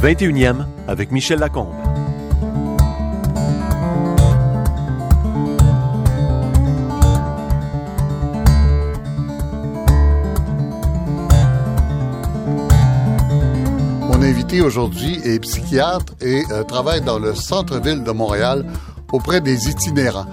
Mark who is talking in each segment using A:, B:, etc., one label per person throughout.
A: Le 21e avec Michel Lacombe.
B: Mon invité aujourd'hui est psychiatre et euh, travaille dans le centre-ville de Montréal auprès des itinérants.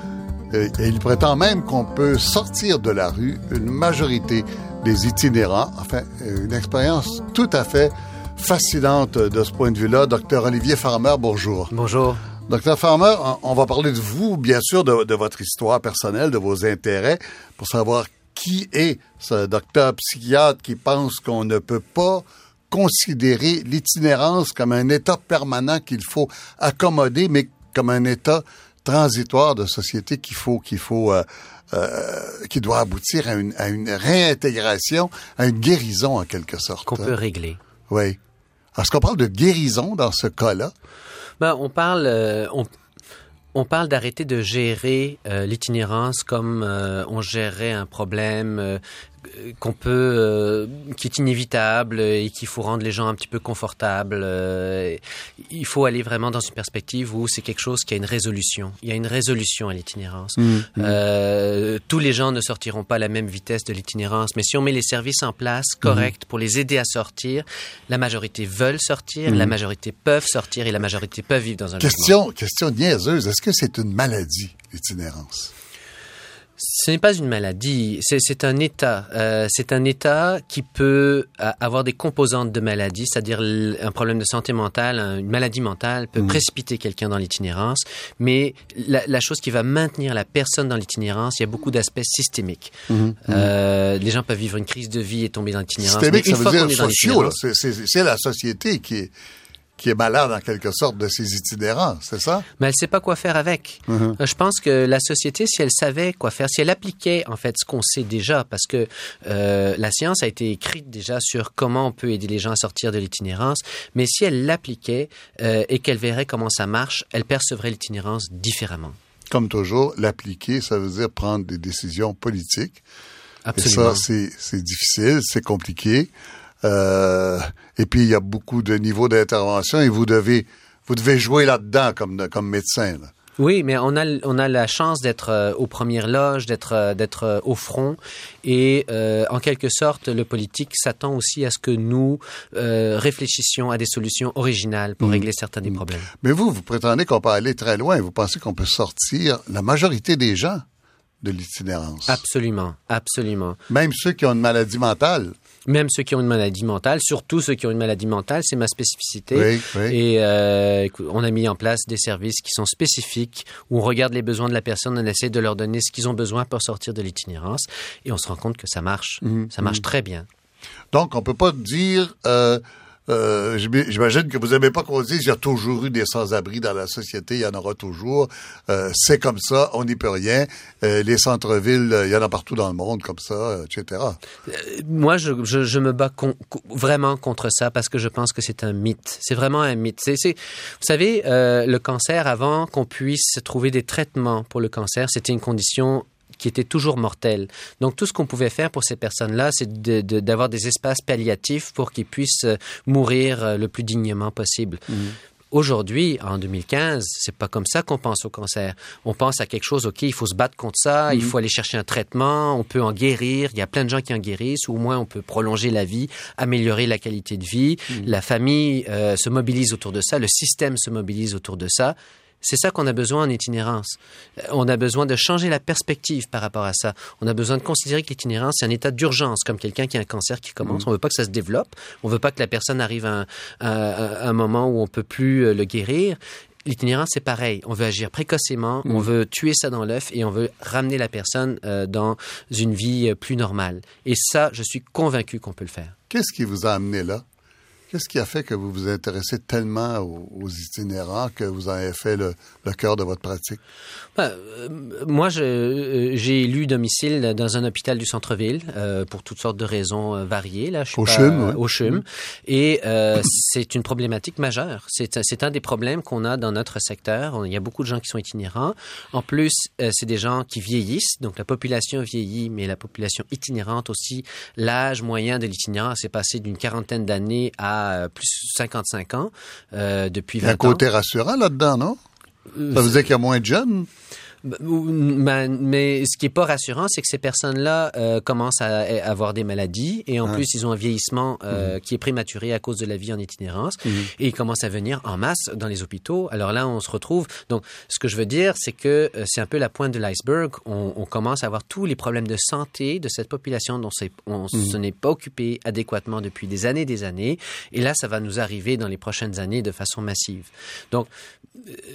B: Euh, et il prétend même qu'on peut sortir de la rue une majorité des itinérants. Enfin, une expérience tout à fait fascinante de ce point de vue-là. Docteur Olivier Farmer, bonjour.
C: Bonjour.
B: Docteur Farmer, on va parler de vous, bien sûr, de, de, votre histoire personnelle, de vos intérêts, pour savoir qui est ce docteur psychiatre qui pense qu'on ne peut pas considérer l'itinérance comme un état permanent qu'il faut accommoder, mais comme un état transitoire de société qu'il faut qu'il faut euh, euh, qui doit aboutir à une, à une réintégration, à une guérison en quelque sorte.
C: Qu'on peut régler.
B: Oui. Est-ce qu'on parle de guérison dans ce cas-là?
C: Ben, on parle, euh, on, parle d'arrêter de gérer euh, l'itinérance comme euh, on gérerait un problème qu'on peut, euh, qui est inévitable et qu'il faut rendre les gens un petit peu confortables. Euh, il faut aller vraiment dans une perspective où c'est quelque chose qui a une résolution. Il y a une résolution à l'itinérance. Mmh, euh, tous les gens ne sortiront pas à la même vitesse de l'itinérance, mais si on met les services en place corrects mmh. pour les aider à sortir, la majorité veulent sortir, la majorité peuvent sortir et la majorité peuvent vivre dans un
B: question,
C: logement.
B: Question niaiseuse. Est-ce que c'est une maladie, l'itinérance?
C: Ce n'est pas une maladie, c'est un état. Euh, c'est un état qui peut avoir des composantes de maladie, c'est-à-dire un problème de santé mentale, une maladie mentale peut mmh. précipiter quelqu'un dans l'itinérance, mais la, la, chose qui va maintenir la personne dans l'itinérance, il y a beaucoup d'aspects systémiques. Mmh. Euh, les gens peuvent vivre une crise de vie et tomber dans l'itinérance.
B: Systémique, ça veut dire sociaux. C'est la société qui est qui est malade en quelque sorte de ses itinérants, c'est ça?
C: Mais elle ne sait pas quoi faire avec. Mm -hmm. Je pense que la société, si elle savait quoi faire, si elle appliquait en fait ce qu'on sait déjà, parce que euh, la science a été écrite déjà sur comment on peut aider les gens à sortir de l'itinérance, mais si elle l'appliquait euh, et qu'elle verrait comment ça marche, elle percevrait l'itinérance différemment.
B: Comme toujours, l'appliquer, ça veut dire prendre des décisions politiques.
C: Absolument.
B: Et ça, c'est difficile, c'est compliqué. Euh, et puis il y a beaucoup de niveaux d'intervention et vous devez vous devez jouer là-dedans comme comme médecin. Là.
C: Oui, mais on a on a la chance d'être euh, aux premières loges, d'être euh, d'être au front et en quelque sorte le politique s'attend aussi à ce que nous réfléchissions à des solutions originales pour mmh. régler certains des problèmes.
B: Mais vous vous prétendez qu'on peut aller très loin, vous pensez qu'on peut sortir la majorité des gens de l'itinérance?
C: Absolument, absolument.
B: Même ceux qui ont une maladie mentale
C: même ceux qui ont une maladie mentale, surtout ceux qui ont une maladie mentale, c'est ma spécificité.
B: Oui, oui.
C: Et euh, on a mis en place des services qui sont spécifiques, où on regarde les besoins de la personne, on essaie de leur donner ce qu'ils ont besoin pour sortir de l'itinérance, et on se rend compte que ça marche. Mmh, ça marche mmh. très bien.
B: Donc, on peut pas dire... Euh euh, J'imagine que vous n'aimez pas qu'on dise il y a toujours eu des sans-abri dans la société, il y en aura toujours. Euh, c'est comme ça, on n'y peut rien. Euh, les centres-villes, il y en a partout dans le monde comme ça, etc.
C: Euh, moi, je, je, je me bats vraiment contre ça parce que je pense que c'est un mythe. C'est vraiment un mythe. C'est, vous savez, euh, le cancer, avant qu'on puisse trouver des traitements pour le cancer, c'était une condition qui était toujours mortel. Donc tout ce qu'on pouvait faire pour ces personnes-là, c'est d'avoir de, de, des espaces palliatifs pour qu'ils puissent mourir le plus dignement possible. Mmh. Aujourd'hui, en 2015, c'est pas comme ça qu'on pense au cancer. On pense à quelque chose, OK, il faut se battre contre ça, mmh. il faut aller chercher un traitement, on peut en guérir, il y a plein de gens qui en guérissent, ou au moins on peut prolonger la vie, améliorer la qualité de vie. Mmh. La famille euh, se mobilise autour de ça, le système se mobilise autour de ça. C'est ça qu'on a besoin en itinérance. On a besoin de changer la perspective par rapport à ça. On a besoin de considérer que l'itinérance, c'est un état d'urgence, comme quelqu'un qui a un cancer qui commence. Mmh. On veut pas que ça se développe. On veut pas que la personne arrive à un, à un moment où on peut plus le guérir. L'itinérance, c'est pareil. On veut agir précocement, mmh. on veut tuer ça dans l'œuf et on veut ramener la personne euh, dans une vie plus normale. Et ça, je suis convaincu qu'on peut le faire.
B: Qu'est-ce qui vous a amené là? Qu'est-ce qui a fait que vous vous intéressez tellement aux, aux itinérants que vous en avez fait le, le cœur de votre pratique?
C: Ben, euh, moi, j'ai élu domicile dans un hôpital du centre-ville euh, pour toutes sortes de raisons euh, variées. Là, je suis
B: au
C: pas,
B: CHUM,
C: euh, au CHUM. Mmh. Et euh, c'est une problématique majeure. C'est un des problèmes qu'on a dans notre secteur. Il y a beaucoup de gens qui sont itinérants. En plus, euh, c'est des gens qui vieillissent. Donc, la population vieillit, mais la population itinérante aussi. L'âge moyen de l'itinérant s'est passé d'une quarantaine d'années à plus 55 ans depuis 20 ans.
B: Il y a un côté rassurant là-dedans, non? Ça veut dire qu'il y a moins de jeunes?
C: Ben, mais ce qui est pas rassurant, c'est que ces personnes-là euh, commencent à, avoir des maladies et en plus ils ont un vieillissement euh, mhm. qui est prématuré à cause de la vie en itinérance mhm. et ils commencent à venir en masse dans les hôpitaux. Alors là, on se retrouve. Donc, ce que je veux dire, c'est que euh, c'est un peu la pointe de l'iceberg. On, on, commence à avoir tous les problèmes de santé de cette population dont on mhm. se n'est pas occupé adéquatement depuis des années, des années. Et là, ça va nous arriver dans les prochaines années de façon massive. Donc,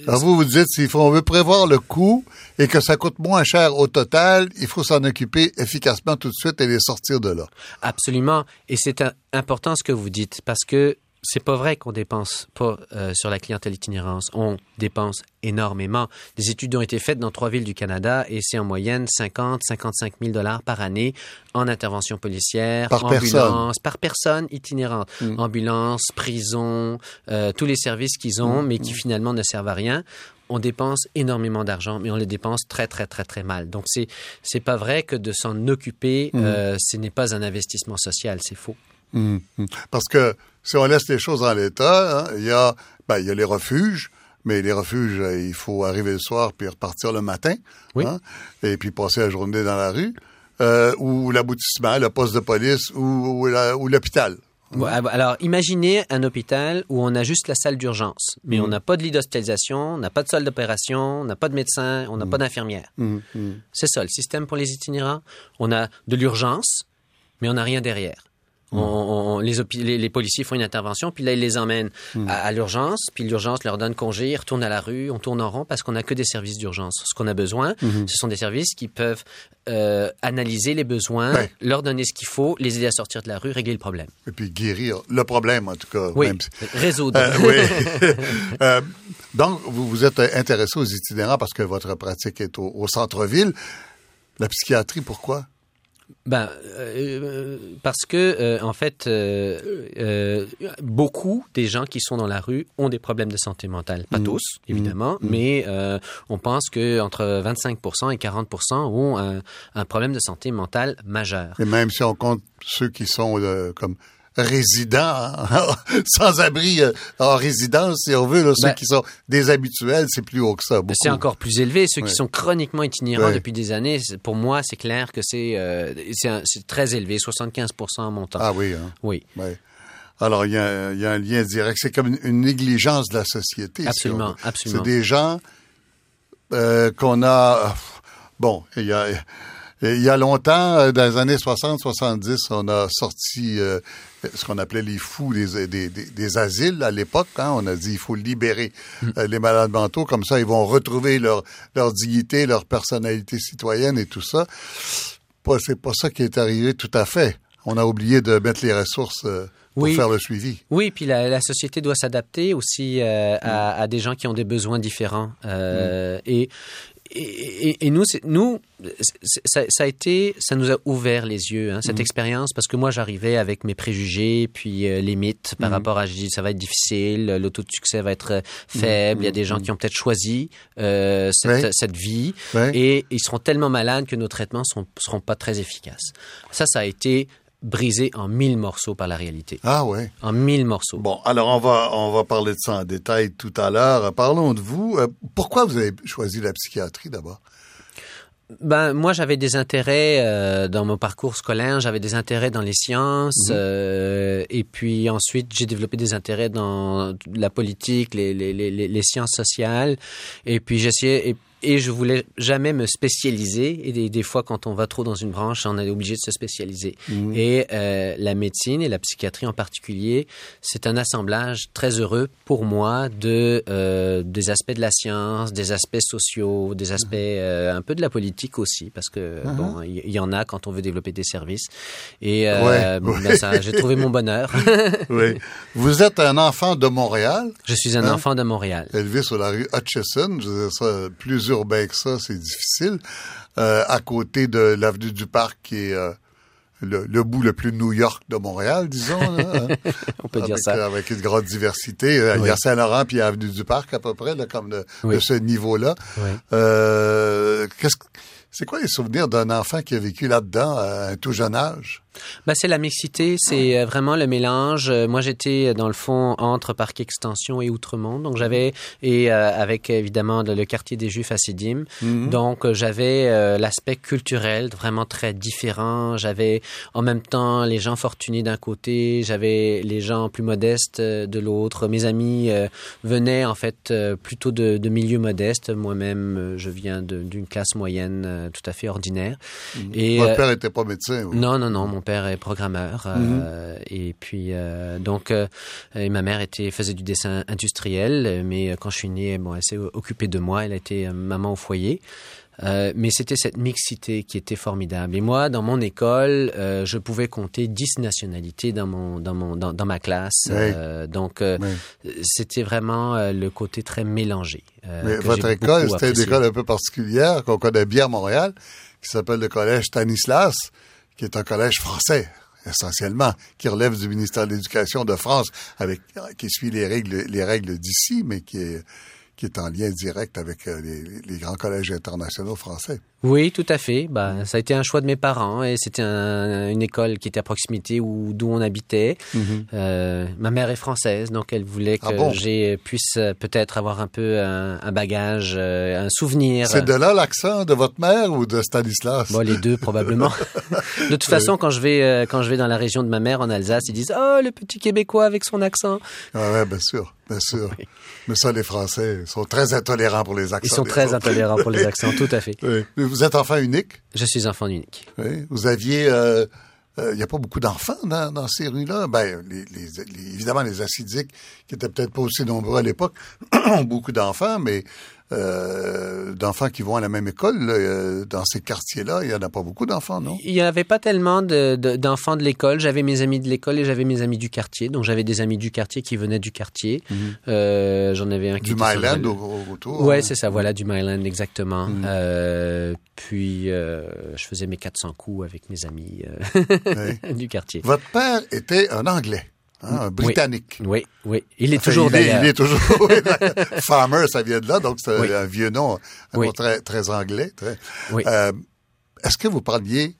B: alors vous vous dites, si on veut prévoir le coût, et que ça coûte moins cher au total, il faut s'en occuper efficacement tout de suite et les sortir de là.
C: Absolument. Et c'est important ce que vous dites parce que c'est pas vrai qu'on dépense pas euh, sur la clientèle itinérance. On dépense énormément. Des études ont été faites dans trois villes du Canada et c'est en moyenne 50, 55 000 dollars par année en intervention policière,
B: par
C: ambulance,
B: personne.
C: par personne itinérante, mm. ambulance, prison, euh, tous les services qu'ils ont, mm. mais qui finalement ne servent à rien on dépense énormément d'argent, mais on les dépense très, très, très, très mal. Donc, c'est, c'est pas vrai que de s'en occuper, mm. euh, ce n'est pas un investissement social, c'est faux.
B: Mm, mm. Parce que si on laisse les choses en l'état, hein, il y a, ben, il y a les refuges, mais les refuges, euh, il faut arriver le soir puis repartir le matin, hein, et puis passer la journée dans la rue, euh, ou l'aboutissement, le poste de police, ou, ou l'hôpital.
C: Ah, alors, imaginez un hôpital où on a juste la salle d'urgence, mais on mm. n'a pas de lit d'hospitalisation, on n'a pas de salle d'opération, on n'a pas de médecin, on n'a pas mm. d'infirmière. Mm, C'est ça le système pour les itinérants. On a de l'urgence, mais on n'a rien derrière. On, les, les, policiers font une intervention, puis là, ils les emmènent hmm. à, l'urgence, puis l'urgence leur donne congé, ils retournent à la rue, on tourne en rond parce qu'on n'a que des services d'urgence. Ce qu'on a besoin, hmm. ce sont des services qui peuvent euh, analyser les besoins, leur donner ce qu'il faut, les aider à sortir de la rue, régler le problème.
B: Et puis guérir le problème, en tout cas.
C: Oui, résoudre. Euh,
B: oui. euh, donc, vous vous êtes intéressé aux itinérants parce que votre pratique est au centre-ville. La psychiatrie, pourquoi?
C: Ben, euh, parce que euh, en fait, euh, beaucoup des gens qui sont dans la rue ont des problèmes de santé mentale. Pas mmh. tous, mmh. évidemment, mmh. mais on pense que entre 25% et 40% ont un, un, problème de santé mentale majeur.
B: Et même si on compte ceux qui sont comme résidents, sans abri euh, en résidence, si on veut. Là, ceux ben qui sont des habituels, c'est plus haut que ça.
C: C'est encore plus élevé. Ceux qui sont chroniquement itinérants depuis des années, pour moi, c'est clair que c'est euh, c'est très élevé, 75 en montant.
B: Ah oui. Hein?
C: Oui.
B: Alors, il y, a, il y, a, un lien direct. C'est comme une, négligence de la société.
C: Absolument, absolument.
B: C'est des gens euh, qu'on a... Bon, il y a... Il y a longtemps, dans les années 60-70, on a sorti ce qu'on appelait les fous des, des, des, asiles à l'époque. Hein, on a dit il faut libérer hmm. euh, les malades mentaux, comme ça ils vont retrouver leur, leur dignité, leur personnalité citoyenne et tout ça. C'est pas ça qui est arrivé tout à fait. On a oublié de mettre les ressources euh, pour faire le suivi.
C: Oui, puis la, la société doit s'adapter aussi euh, à, hmm. à, des gens qui ont des besoins différents. Euh, hmm. Et et, et, nous, nous ça, ça, a été, ça nous a ouvert les yeux, hein, cette mm. expérience, parce que moi, j'arrivais avec mes préjugés, puis euh, les mythes par mm. rapport à, je dis, ça va être difficile, le taux de succès va être euh, faible, il y a des gens qui ont peut-être choisi euh, cette, cette, vie, et ils seront tellement malades que nos traitements ne seront pas très efficaces. Ça, ça a été brisé en mille morceaux par la réalité.
B: Ah ouais.
C: En mille morceaux.
B: Bon, alors on va on va parler de ça en détail tout à l'heure. Parlons de vous. Euh, pourquoi vous avez choisi la psychiatrie d'abord?
C: Ben moi j'avais des intérêts euh, dans mon parcours scolaire, j'avais des intérêts dans les sciences mhm. euh, et puis ensuite j'ai développé des intérêts dans la politique, les, les, les, les sciences sociales et puis j'essayais et je voulais jamais me spécialiser. Et des, des, fois, quand on va trop dans une branche, on est obligé de se spécialiser. Mmh. Et euh, la médecine et la psychiatrie en particulier, c'est un assemblage très heureux pour moi de euh, des aspects de la science, des aspects sociaux, des aspects euh, un peu de la politique aussi, parce que mmh. bon, il y, en a quand on veut développer des services. Et euh, ben ça, j'ai trouvé mon bonheur.
B: oui. Vous êtes un enfant de Montréal.
C: Je suis un hein? enfant de Montréal.
B: Élevé sur la rue Hutchison, je dire ça, plusieurs urbain que ça, c'est difficile. Euh, à côté de l'avenue du Parc, qui est euh, le, bout le plus New York de Montréal, disons. Hein.
C: On peut dire
B: ça. Avec une grande diversité. Euh, il y a Saint-Laurent puis l'avenue du Parc à peu près, là, comme de, ce niveau-là. Euh, qu'est-ce c'est quoi les souvenirs d'un enfant qui a vécu là-dedans à un tout jeune âge?
C: Ben, c'est la mixité, c'est euh, vraiment le mélange. Euh, Moi, j'étais euh, dans le fond entre Parc Extension et Outremont, donc j'avais et euh, avec évidemment le quartier des Juifs à Sidim. Donc euh, j'avais euh, l'aspect culturel vraiment très différent. J'avais en même temps les gens fortunés d'un côté, j'avais les gens plus modestes de l'autre. Mes amis euh, venaient en fait plutôt de, de milieux modestes. Moi-même, je viens d'une classe moyenne tout à fait ordinaire. Et
B: Votre père n'était pas médecin. vous?
C: non, non, non. Mon père est programmeur. euh, et puis, euh, donc, euh, et ma mère était, faisait du dessin industriel. Mais quand je suis né, bon, elle s'est occupée de moi. Elle a été maman au foyer. Euh, mais c'était cette mixité qui était formidable. Et moi, dans mon école, euh, je pouvais compter 10 nationalités dans, mon, dans, mon, dans, dans ma classe.
B: Oui.
C: Euh, donc,
B: Oui.
C: c'était vraiment le côté très mélangé.
B: Mais votre école, c'était une école un peu particulière qu'on connaît bien à Montréal, qui s'appelle le collège Stanislas, qui est un collège français essentiellement, qui relève du ministère de l'Éducation de France, avec qui suit les règles les règles d'ici, mais qui est qui est en lien direct avec euh, les, les grands collèges internationaux français.
C: Oui, tout à fait. Bah, ça a été un choix de mes parents et c'était un- une école qui était à proximité où d'où on habitait. Euh, ma mère est française, donc elle voulait que
B: Ah bon?
C: j'ai puisse euh, peut-être avoir un peu un, un bagage, euh, un souvenir.
B: C'est de là l'accent de votre mère ou de Stanislas?
C: Bon, les deux probablement. de toute façon, quand je vais euh, quand je vais dans la région de ma mère en Alsace, ils disent "Oh, le petit Québécois avec son accent."
B: Ah ouais, bien sûr, bien sûr. Mais ça, les Français sont très intolérants pour les accents.
C: Ils sont très
B: autres.
C: intolérants pour les accents, tout à fait.
B: Oui. Vous êtes enfant unique?
C: Je suis enfant unique.
B: Oui. Vous aviez, euh, euh, il n'y a pas beaucoup d'enfants dans, dans ces rues-là? Ben, les, les- les- évidemment, les acidiques, qui étaient peut-être pas aussi nombreux à l'époque, ont beaucoup d'enfants, mais euh, d'enfants qui vont à la même école, là, euh, dans ces quartiers-là, il n'y en a pas beaucoup d'enfants, non?
C: Il n'y avait pas tellement de- de- d'enfants de, l'école. J'avais mes amis de l'école et j'avais mes amis du quartier. Donc j'avais des amis du quartier qui venaient du quartier. Euh, J'en avais un qui
B: Du Myland au, au- autour.
C: Ouais,
B: hein?
C: c'est ça, voilà, du Myland, exactement. Euh, puis, je faisais mes 400 coups avec mes amis du quartier.
B: Votre père était un Anglais, hein, un Britannique.
C: Oui, oui. Il est
B: Enfin,
C: toujours
B: il est, il est toujours. Farmer, ça vient de là, donc c'est
C: Oui.
B: un vieux nom, un
C: Oui.
B: nom très, très anglais. Très.
C: Oui.
B: Euh, Est-ce que vous parliez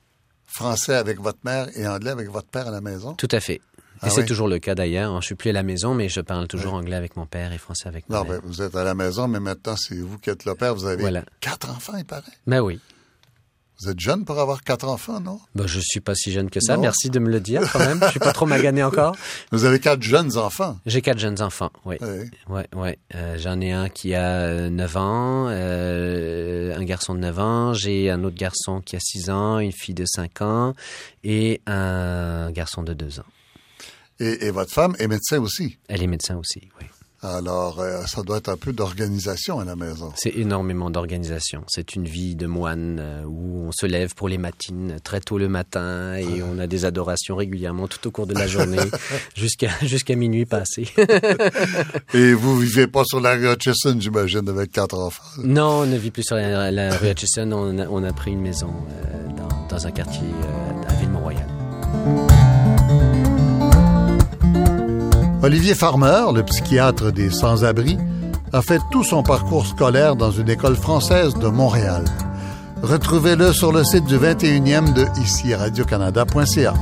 B: français avec votre mère et anglais avec votre père à la maison?
C: Tout à fait. Et
B: Ah
C: c'est
B: oui?
C: toujours le cas d'ailleurs. Je suis plus à la maison, mais je parle toujours anglais avec mon père et français avec ma
B: Non,
C: mère.
B: ben, vous êtes à la maison, mais maintenant, c'est vous qui êtes le père. Vous avez
C: Voilà.
B: quatre enfants, il paraît.
C: Ben oui.
B: Vous êtes jeune pour avoir quatre enfants, non?
C: Ben, je suis pas si jeune que ça.
B: Non.
C: Merci de me le dire quand même. Je suis pas trop magané encore.
B: Vous avez quatre jeunes enfants.
C: J'ai quatre jeunes enfants, oui.
B: Oui.
C: Ouais, ouais. Euh, J'en ai un qui a euh, 9 ans, euh, un garçon de 9 ans, j'ai un autre garçon qui a 6 ans, une fille de 5 ans et un garçon de 2 ans.
B: Et, et votre femme est médecin aussi.
C: Elle est médecin aussi, oui.
B: Alors, euh, ça doit être un peu d'organisation à la maison.
C: C'est énormément d'organisation. C'est une vie de moine euh, où on se lève pour les matines très tôt le matin et on a des adorations régulièrement tout au cours de la journée jusqu'à jusqu'à minuit passé.
B: Et vous vivez pas sur la rue Hutchison, j'imagine, avec quatre enfants?
C: non, on ne vit plus sur la, la rue Hutchison. On a, on a pris une maison euh, dans, dans un quartier euh,
B: Olivier Farmer, le psychiatre des sans-abri, a fait tout son parcours scolaire dans une école française de Montréal. Retrouvez-le sur le site du 21e de ici radiocanada.ca.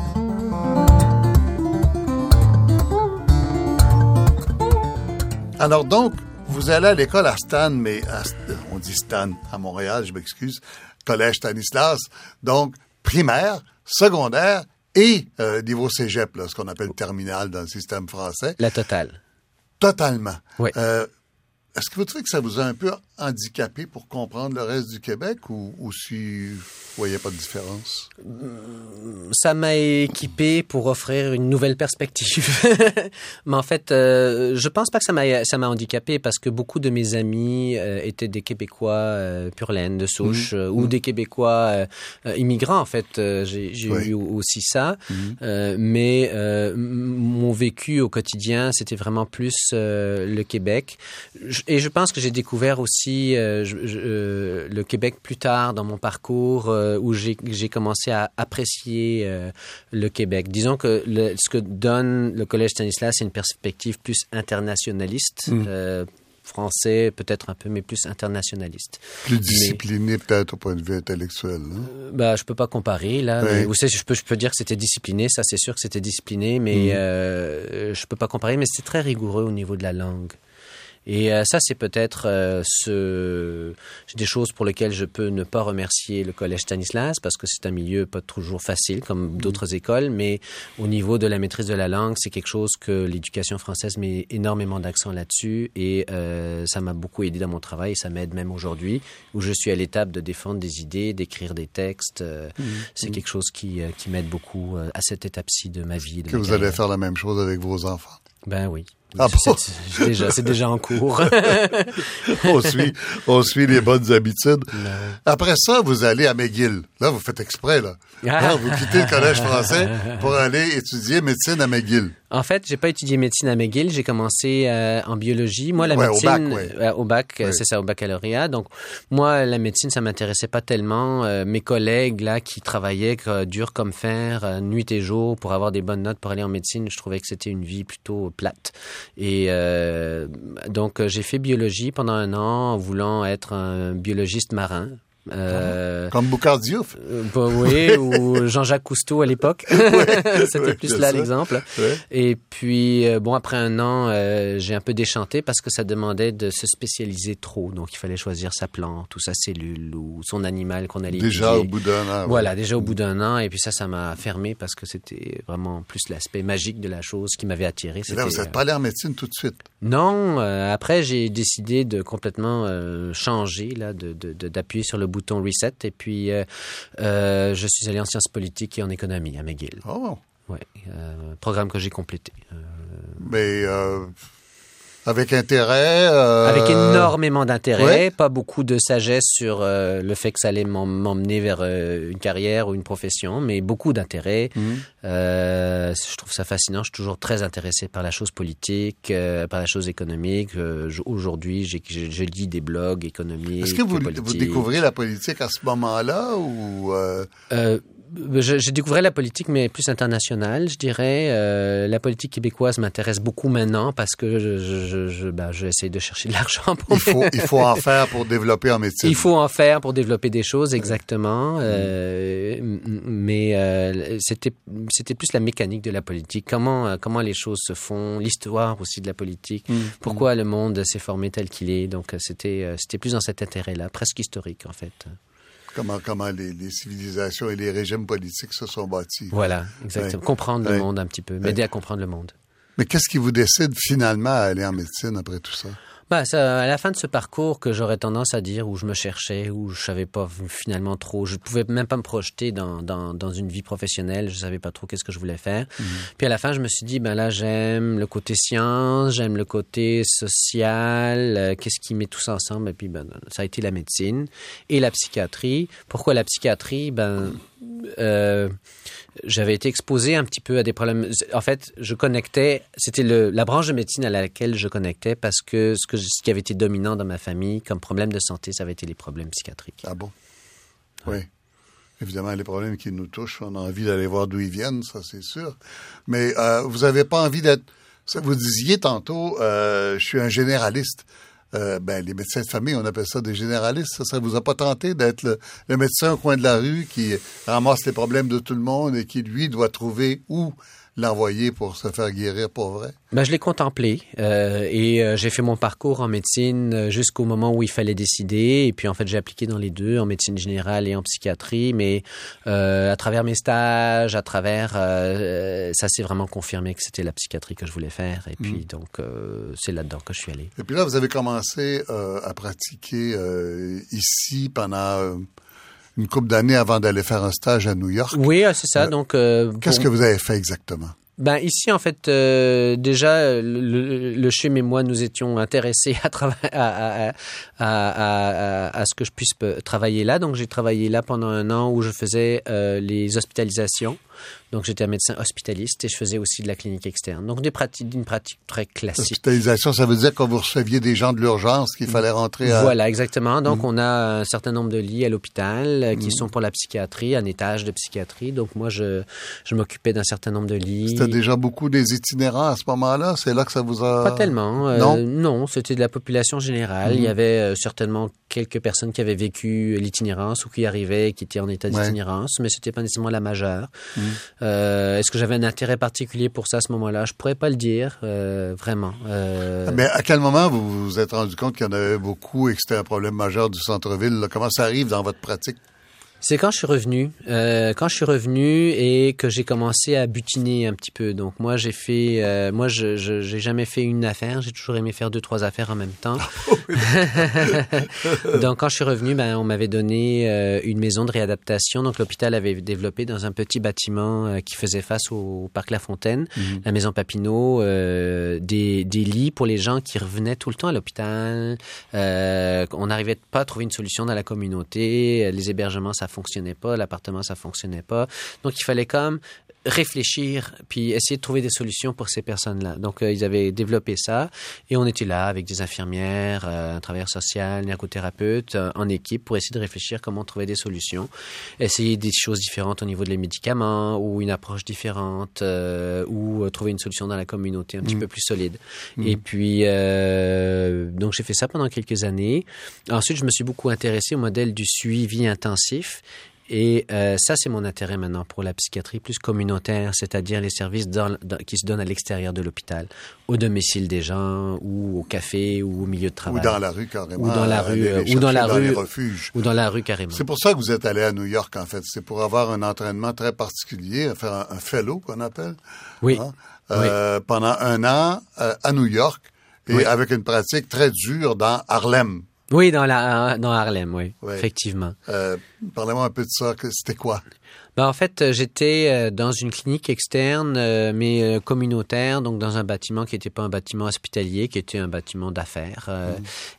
B: Alors donc, vous allez à l'école à Stan, mais à- on dit Stan à Montréal, je m'excuse, collège Stanislas, donc primaire, secondaire et euh, niveau cégep, là, ce qu'on appelle terminal dans le système français,
C: La totale.
B: totalement.
C: Oui.
B: Euh, Est-ce que vous trouvez que ça vous a un peu handicapé pour comprendre le reste du Québec ou, ou si vous voyez pas de différence?
C: ça m'a équipé pour offrir une nouvelle perspective. Mais en fait, euh, je pense pas que ça m'a ça m'a handicapé parce que beaucoup de mes amis euh, étaient des Québécois euh, pur laine de souche euh, ou des Québécois euh, euh, immigrants. En fait, Euh, j'ai j'ai
B: Oui.
C: eu aussi ça. Euh, mais euh, mon vécu au quotidien, c'était vraiment plus euh, le Québec. Je- Et je pense que j'ai découvert aussi euh, je- je- euh, le Québec plus tard dans mon parcours euh, où j'ai commencé à apprécier euh, le Québec. Disons que le- ce que donne le Collège Stanislas, c'est une perspective plus internationaliste. euh, français, peut-être un peu, mais plus internationaliste.
B: Plus discipliné peut-être au point de vue intellectuel. Hein?
C: Euh, bah, je peux pas comparer là. vous savez, je peux, je peux dire que c'était discipliné, ça c'est sûr que c'était discipliné, mais mm. euh, je peux pas comparer. Mais c'était très rigoureux au niveau de la langue. Et euh, ça, c'est peut-être euh, ce... des choses pour lesquelles je peux ne pas remercier le collège Stanislas parce que c'est un milieu pas toujours facile comme mm. d'autres écoles, mais au niveau de la maîtrise de la langue, c'est quelque chose que l'éducation française met énormément d'accent là-dessus et euh, ça m'a beaucoup aidé dans mon travail et ça m'aide même aujourd'hui où je suis à l'étape de défendre des idées, d'écrire des textes. Mm. C'est quelque chose qui, qui m'aide beaucoup à cette étape-ci de ma vie.
B: que vous allez faire la même chose avec vos enfants?
C: Ben oui.
B: Ah
C: c'est déjà, déjà en cours.
B: on, suit, on suit les bonnes habitudes. Après ça, vous allez à McGill. Là, vous faites exprès, là. Ah. vous quittez le collège français pour aller étudier médecine à McGill.
C: En fait, j'ai pas étudié médecine à McGill. J'ai commencé euh, en biologie. Moi, la médecine,
B: euh,
C: au bac, c'est ça, au baccalauréat. Donc, moi, la médecine, ça m'intéressait pas tellement. Euh, mes collègues là qui travaillaient dur comme fer, nuit et jour, pour avoir des bonnes notes pour aller en médecine, je trouvais que c'était une vie plutôt plate. Et donc, j'ai fait biologie pendant un an en voulant être un biologiste marin.
B: Euh, Comme Boucard Diouf.
C: Euh, bah oui, ou Jean-Jacques Cousteau à l'époque. C'était plus là l'exemple. Et puis, euh, bon, après un an, j'ai un peu déchanté parce que ça demandait de se spécialiser trop. Donc, il fallait choisir sa plante ou sa cellule ou son animal qu'on allait
B: Déjà au bout d'un an.
C: Voilà, déjà au bout d'un an. Et puis ça, ça m'a fermé parce que c'était vraiment plus l'aspect magique de la chose qui m'avait attiré.
B: Là, vous n'êtes pas allé en médecine tout de suite?
C: Non. après, j'ai décidé de complètement changer, là, d'appuyer de, sur le bouton reset. Et puis, euh, euh, je suis allé en sciences politiques et en économie à McGill.
B: Oh.
C: Ouais, euh, programme que j'ai complété.
B: Mais avec intérêt. Euh...
C: Avec énormément d'intérêt, pas beaucoup de sagesse sur euh, le fait que ça allait m'emmener vers euh, une carrière ou une profession, mais beaucoup d'intérêt. Mhm. Je trouve ça fascinant. Je suis toujours très intéressé par la chose politique, par la chose économique. Aujourd'hui, je lis des blogs économiques.
B: Est-ce que vous, vous, découvrez la politique à ce moment-là ou
C: j'ai découvert la politique, mais plus internationale, je dirais. Euh, la politique québécoise m'intéresse beaucoup maintenant parce que je, je, je ben, j'essaie de chercher de l'argent pour
B: il faut, il faut en faire pour développer en médecine.
C: Il faut en faire pour développer des choses, exactement. Euh, mais euh, c'était, c'était plus la mécanique de la politique. Comment, euh, comment les choses se font, l'histoire aussi de la politique. Mm. Pourquoi le monde s'est formé tel qu'il est. Donc, c'était, c'était plus dans cet intérêt-là, presque historique, en fait
B: comment, comment les, civilisations et les régimes politiques se sont bâtis.
C: Voilà, exactement. Comprendre le monde un petit peu, m'aider à comprendre le monde.
B: Mais qu'est-ce qui vous décide finalement à aller en médecine après tout ça?
C: Bah, ça, à la fin de ce parcours que j'aurais tendance à dire où je me cherchais, où je savais pas finalement trop, je pouvais même pas me projeter dans, dans, dans une vie professionnelle, je savais pas trop qu'est-ce que je voulais faire. Mhm. Puis à la fin, je me suis dit, ben là, j'aime le côté science, j'aime le côté social, euh, qu'est-ce qui met tout ça ensemble? Et puis, ben, ça a été la médecine et la psychiatrie. Pourquoi la psychiatrie? Ben, euh, j'avais été exposé un petit peu à des problèmes. En fait, je connectais, c'était la branche de médecine à laquelle je connectais parce que ce, que ce qui avait été dominant dans ma famille comme problème de santé, ça avait été les problèmes psychiatriques.
B: Ah bon? Oui. Évidemment, les problèmes qui nous touchent, on a envie d'aller voir d'où ils viennent, ça c'est sûr. Mais euh, vous n'avez pas envie d'être... Vous disiez tantôt, euh, je suis un généraliste. Euh, ben, les médecins de famille, on appelle ça des généralistes. Ça, ne vous a pas tenté d'être le, le, médecin au coin de la rue qui ramasse les problèmes de tout le monde et qui, lui, doit trouver où l'envoyer pour se faire guérir pour vrai?
C: Ben, je l'ai contemplé euh, et euh, j'ai fait mon parcours en médecine euh, jusqu'au moment où il fallait décider. Et puis en fait, j'ai appliqué dans les deux, en médecine générale et en psychiatrie. Mais à travers mes stages, à travers, ça s'est vraiment confirmé que c'était la psychiatrie que je voulais faire. Et puis mm. donc, c'est là-dedans que je suis allé.
B: Et puis là, vous avez commencé à pratiquer ici pendant une couple d'années avant d'aller faire un stage à New York.
C: Oui, ah, c'est ça. Euh, donc, euh,
B: qu'est-ce que vous avez fait exactement?
C: Ben ici en fait euh, déjà le, le CHUM et moi nous étions intéressés à, à, à, à, ce que je puisse travailler là donc j'ai travaillé là pendant un an où je faisais les hospitalisations Donc, j'étais un médecin hospitaliste et je faisais aussi de la clinique externe. Donc, des pratiques, d'une pratique très classique.
B: Hospitalisation, ça veut dire que vous receviez des gens de l'urgence qu'il fallait rentrer à...
C: Voilà, exactement. Donc, on a un certain nombre de lits à l'hôpital euh, qui sont pour la psychiatrie, un étage de psychiatrie. Donc, moi, je, je m'occupais d'un certain nombre de lits.
B: C'était déjà beaucoup des itinérants à ce moment-là? C'est là que ça vous a...
C: Pas tellement. euh,
B: Non?
C: non, c'était de la population générale. Il y avait euh, certainement quelques personnes qui avaient vécu l'itinérance ou qui arrivaient, qui étaient en état
B: Ouais.
C: d'itinérance, mais c'était pas nécessairement la majeure. Euh, Est-ce que j'avais un intérêt particulier pour ça à ce moment-là? Je pourrais pas le dire, euh, vraiment. Euh,
B: Mais à quel moment vous vous êtes rendu compte qu'il y en avait beaucoup et que c'était un problème majeur du centre-ville? Comment ça arrive dans votre pratique?
C: C'est quand je suis revenu, euh, quand je suis revenu et que j'ai commencé à butiner un petit peu. Donc moi j'ai fait, euh, moi je j'ai jamais fait une affaire, j'ai toujours aimé faire deux trois affaires en même temps. donc quand je suis revenu, ben on m'avait donné euh, une maison de réadaptation. Donc l'hôpital avait développé dans un petit bâtiment euh, qui faisait face au, parc La Fontaine, la maison Papineau, euh, des des lits pour les gens qui revenaient tout le temps à l'hôpital. Euh, on n'arrivait pas à trouver une solution dans la communauté. Les hébergements, ça fonctionnait pas. L'appartement, ça fonctionnait pas. Donc, il fallait comme réfléchir puis essayer de trouver des solutions pour ces personnes-là. Donc, euh, ils avaient développé ça et on était là avec des infirmières, euh, un travailleur social, un ergothérapeute euh, en équipe pour essayer de réfléchir comment trouver des solutions, essayer des choses différentes au niveau des médicaments ou une approche différente ou trouver une solution dans la communauté un petit peu plus solide. Et puis, euh, donc j'ai fait ça pendant quelques années. Ensuite, je me suis beaucoup intéressé au modèle du suivi intensif. Et euh, ça, c'est mon intérêt maintenant pour la psychiatrie plus communautaire, c'est-à-dire les services dans- dans- qui se donnent à l'extérieur de l'hôpital, au domicile des gens, ou au café, ou au milieu de
B: Ou
C: travail.
B: dans la rue, carrément?
C: Ou dans la
B: aller
C: rue, euh, ou dans la rue.
B: refuges.
C: Ou dans la rue carrément.
B: C'est pour ça que vous êtes allé à New York, en fait. C'est pour avoir un entraînement très particulier, faire un, un fellow, qu'on appelle.
C: Oui.
B: hein, euh, Pendant un an euh, à New York et
C: Oui.
B: avec une pratique très dure dans Harlem.
C: Oui, dans, la, dans Harlem, oui,
B: Ouais.
C: effectivement.
B: Euh, Parlez-moi un peu de ça. que- C'était quoi?
C: Ben, en fait, euh, j'étais euh, dans une clinique externe, euh, mais communautaire, donc dans un bâtiment qui n'était pas un bâtiment hospitalier, qui était un bâtiment d'affaires. euh,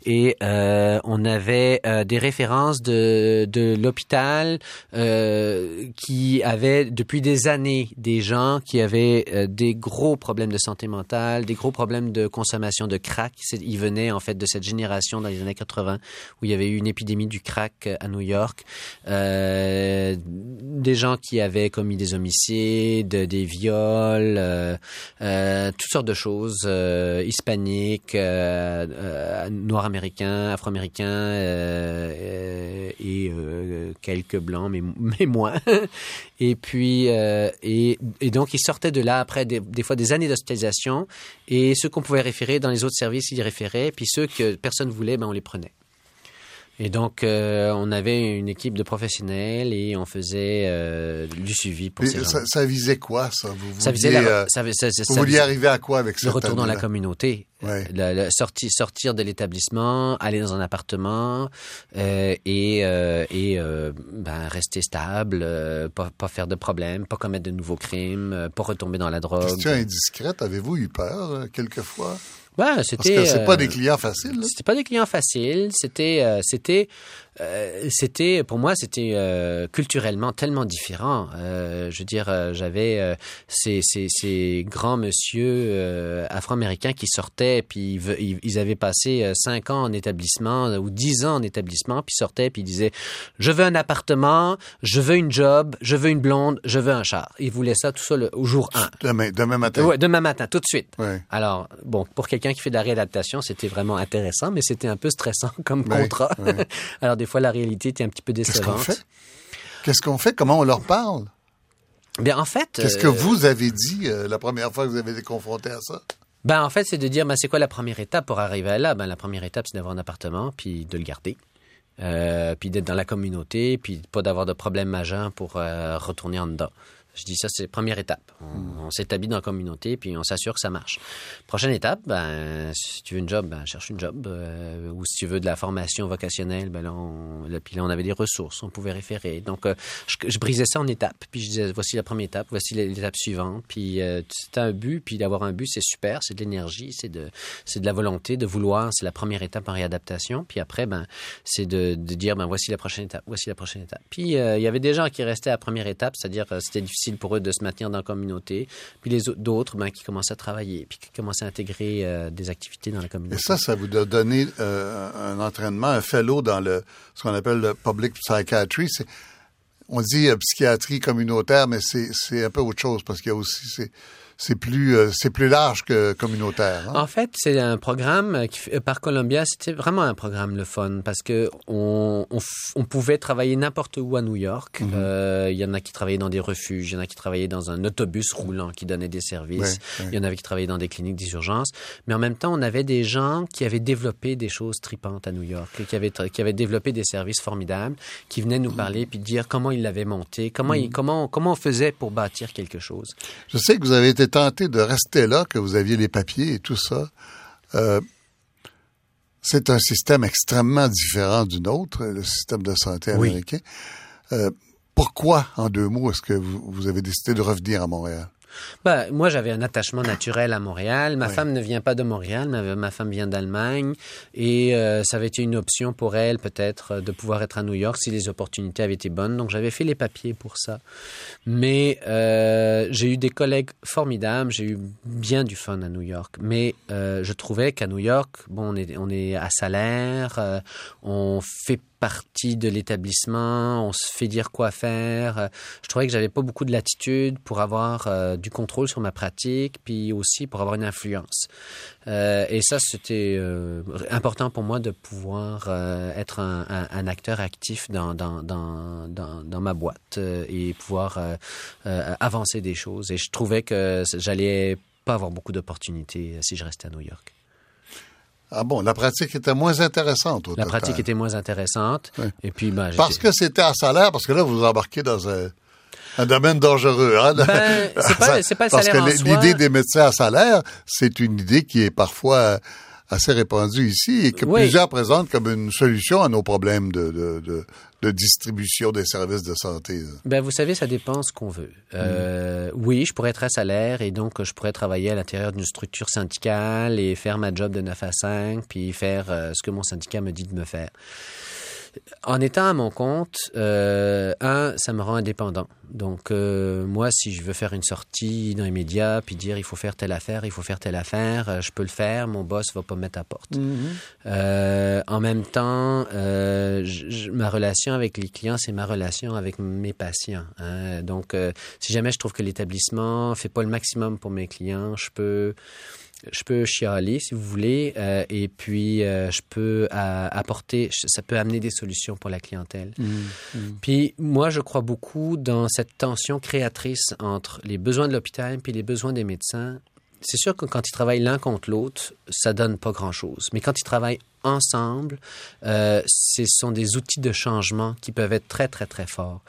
C: Et euh, on avait des références de, de l'hôpital euh, qui avait depuis des années des gens qui avaient des gros problèmes de santé mentale, des gros problèmes de consommation de crack. Ils venaient en fait de cette génération dans les années 80 où il y avait eu une épidémie du crack à New York. Euh, des gens qui avaient commis des homicides, des viols, euh, euh, toutes sortes de choses, euh, hispaniques, noirs américains, afro-américains et quelques blancs, mais, mais moins. et puis, et, donc, ils sortaient de là après des, des fois des années d'hospitalisation et ceux qu'on pouvait référer dans les autres services, ils y référaient, puis ceux que personne voulait, ben, on les prenait. Et donc, euh, on avait une équipe de professionnels et on faisait euh, du suivi pour
B: Et
C: ces gens.
B: ça, ça visait quoi, ça? Vous
C: Ça visait
B: vouliez,
C: la,
B: euh,
C: ça, ça- ça-
B: vous
C: ça
B: vouliez arriver à quoi avec
C: le
B: cette
C: retour dans la communauté,
B: Ouais.
C: le, le sorti- sortir de l'établissement, aller dans un appartement euh, et, et ben, rester stable, pas, pas faire de problèmes, pas commettre de nouveaux crimes, pas retomber dans la drogue.
B: Question indiscrète, avez-vous eu peur euh,
C: Ouais,
B: Parce
C: c'était.
B: que c'est pas
C: euh,
B: des clients faciles.
C: C'était pas des clients faciles. C'était, euh, c'était, euh, c'était pour moi, c'était euh, culturellement tellement différent. Euh, je veux dire, j'avais ces, ces, ces grands monsieur afro-américains qui sortaient, puis ils, avaient passé cinq ans en établissement ou dix ans en établissement, puis sortaient, puis ils disaient, je veux un appartement, je veux une job, je veux une blonde, je veux un char. Ils voulaient ça tout ça le- au jour 1.
B: Demain, demain matin.
C: Ouais, demain matin, tout de suite.
B: Ouais.
C: Alors, bon, pour quelqu'un qui fait de la réadaptation, c'était vraiment intéressant, mais c'était un peu stressant comme
B: Ouais,
C: contrat. Alors, des fois, la réalité était un petit peu
B: Qu'est-ce
C: décevante.
B: qu'on fait? Qu'est-ce qu'on fait? Comment on leur parle?
C: Bien, en fait,
B: Qu'est-ce
C: euh,
B: que vous avez dit euh, la première fois que vous avez été confronté à ça?
C: ben, en fait, c'est de dire, ben, c'est quoi la première étape pour arriver à là? Ben, la première étape, c'est d'avoir un appartement, puis de le garder. Euh, puis d'être dans la communauté, puis pas d'avoir de problème majeur pour euh, retourner en dedans. Je dis ça, c'est la première étape. On, on s'établit dans la communauté, puis on s'assure que ça marche. Prochaine étape, ben, si tu veux une job, ben, cherche une job. euh, ou si tu veux de la formation vocationnelle, ben là, on, là, puis là, on avait des ressources, on pouvait référer. Donc, euh, je, je brisais ça en étapes. Puis je disais, voici la première étape, voici l'étape suivante. Puis euh, c'est un but, puis d'avoir un but, c'est super, c'est de l'énergie, c'est de, c'est de la volonté, de vouloir. C'est la première étape en réadaptation. Puis après, ben, c'est de, de dire, ben, voici la prochaine étape, voici la prochaine étape. Puis euh, il y avait des gens qui restaient à la première étape, c'est-à-dire, c'était difficile pour eux de se maintenir dans la communauté. Puis les autres, d'autres, ben, qui commencent à travailler, puis qui commencent à intégrer euh, des activités dans la communauté.
B: Et ça, ça vous a donné euh, un entraînement, un fellow dans le ce qu'on appelle le public psychiatry. On dit euh, psychiatrie communautaire, mais c'est un peu autre chose parce qu'il y a aussi c'est plus euh, c'est plus large que communautaire. Hein?
C: En fait, c'est un programme qui, fait- par Columbia. C'était vraiment un programme le fun parce que on, on, pouvait travailler n'importe où à New York.
B: Mhm.
C: Euh, Il y en a qui travaillaient dans des refuges, il y en a qui travaillaient dans un autobus roulant qui donnait des services.
B: Ouais, ouais.
C: Il y en avait qui travaillaient dans des cliniques d'urgence. Mais en même temps, on avait des gens qui avaient développé des choses tripantes à New York, et qui avaient qui avaient développé des services formidables, qui venaient nous parler puis dire comment ils l'avaient monté, comment
B: Mhm.
C: ils, comment comment on faisait pour bâtir quelque chose.
B: Je sais que vous avez été tenté de rester là, que vous aviez les papiers et tout ça. Euh, c'est un système extrêmement différent du nôtre, le système de santé
C: Oui.
B: américain. Euh, pourquoi, en deux mots, est-ce que vous, vous avez décidé de revenir à Montréal?
C: Ben, moi, j'avais un attachement naturel à Montréal. Ma femme ne vient pas de Montréal, ma, ma femme vient d'Allemagne. Et euh, ça avait été une option pour elle, peut-être, euh, de pouvoir être à New York si les opportunités avaient été bonnes. Donc, j'avais fait les papiers pour ça. Mais euh, j'ai eu des collègues formidables. J'ai eu bien du fun à New York. Mais euh, je trouvais qu'à New York, bon, on est, on est à salaire, on fait partie de l'établissement, on se fait dire quoi faire. Euh, Je trouvais que j'avais pas beaucoup de latitude pour avoir euh, du contrôle sur ma pratique, puis aussi pour avoir une influence. Euh, et ça, c'était important pour moi de pouvoir être un, acteur actif dans, dans, ma boîte et pouvoir avancer des choses. Et je trouvais que j'allais pas avoir beaucoup d'opportunités si je restais à New York.
B: Ah bon, la pratique était moins intéressante au
C: La
B: total.
C: pratique était moins intéressante. Et puis, ben,
B: Parce que c'était à salaire, parce que là, vous embarquez dans un, un domaine dangereux. Hein?
C: Ben, c'est pas- c'est pas le
B: Parce
C: salaire
B: que l-
C: soi.
B: l'idée des médecins à salaire, c'est une idée qui est parfois assez répandue ici et que
C: Oui.
B: plusieurs présentent comme une solution à nos problèmes de, de, de, de distribution des services de santé.
C: Ben, vous savez, ça dépend ce qu'on veut. Euh, Oui, je pourrais être à salaire et donc je pourrais travailler à l'intérieur d'une structure syndicale et faire ma job de 9 à 5, puis faire euh, ce que mon syndicat me dit de me faire. En étant à mon compte, euh, un, ça me rend indépendant. Donc, euh, moi, si je veux faire une sortie dans les médias, puis dire il faut faire telle affaire, il faut faire telle affaire, euh, je peux le faire. Mon boss va pas me mettre à porte. Euh, en même temps, je- ma relation avec les clients, c'est ma relation avec mes patients. hein. Donc, si jamais je trouve que l'établissement fait pas le maximum pour mes clients, je peux, je peux chialer, si vous voulez, euh, et puis euh, je peux euh, apporter, ça peut amener des solutions pour la clientèle. Puis moi, je crois beaucoup dans cette tension créatrice entre les besoins de l'hôpital puis les besoins des médecins. C'est sûr que quand ils travaillent l'un contre l'autre, ça donne pas grand-chose. Mais quand ils travaillent ensemble, euh, ce sont des outils de changement qui peuvent être très, très, très forts.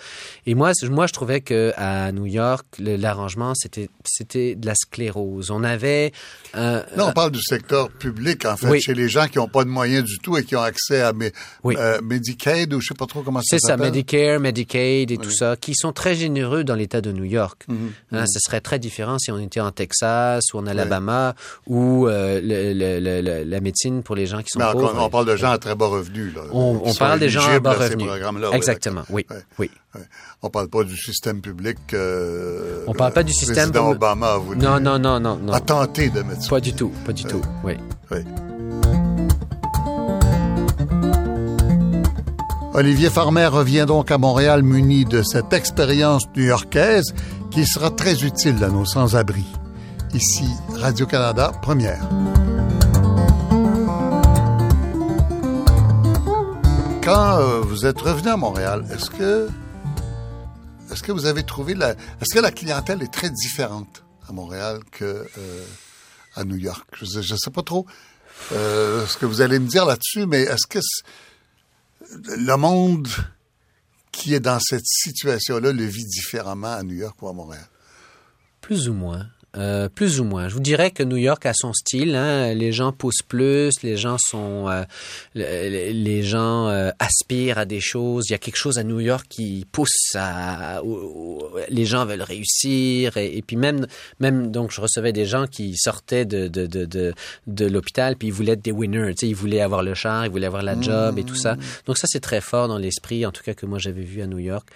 C: Et moi, moi je trouvais que à New York, l'arrangement, c'était, c'était de la sclérose. On avait
B: Là, on parle du secteur public, en fait,
C: Oui.
B: chez les gens qui n'ont pas de moyens du tout et qui ont accès à
C: Oui.
B: euh, Medicaid ou je sais pas trop comment ça
C: C'est ça,
B: s'appelle.
C: Medicare, Medicaid et tout ça, qui sont très généreux dans l'État de New York. Hein, ce serait très différent si on était en Texas ou en Alabama ou euh, le- le- le- le- la médecine pour les gens qui sont
B: On parle de gens à très bas revenus. Là,
C: On, parle des gens à bas revenus. Exactement, oui, oui.
B: On parle pas du système public. Euh,
C: On parle pas du
B: le
C: système
B: président
C: comme-
B: Obama a voulu
C: Non, non, non, non, non.
B: a tenté de mettre ça.
C: Pas du tout, pas du tout. Oui.
B: Oui. Olivier Farmer revient donc à Montréal muni de cette expérience new-yorkaise qui sera très utile à nos sans-abri. Ici, Radio-Canada, première. Quand euh, vous êtes revenu à Montréal, est-ce que est-ce que vous avez trouvé la est-ce que la clientèle est très différente à Montréal que euh, à New York? Je ne sais pas trop euh, ce que vous allez me dire là-dessus, mais est-ce que le monde qui est dans cette situation-là le vit différemment à New York ou à Montréal?
C: Plus ou moins. Euh, plus ou moins. Je vous dirais que New York a son style. Hein. Les gens poussent plus, les gens sont, euh, le- les gens euh, aspirent à des choses. Il y a quelque chose à New York qui pousse à, où- où les gens veulent réussir. Et, et puis même, même donc, je recevais des gens qui sortaient de de de de, de l'hôpital puis ils voulaient être des winners. Tu sais, ils voulaient avoir le char, ils voulaient avoir la job et tout ça. Donc ça c'est très fort dans l'esprit, en tout cas que moi j'avais vu à New York.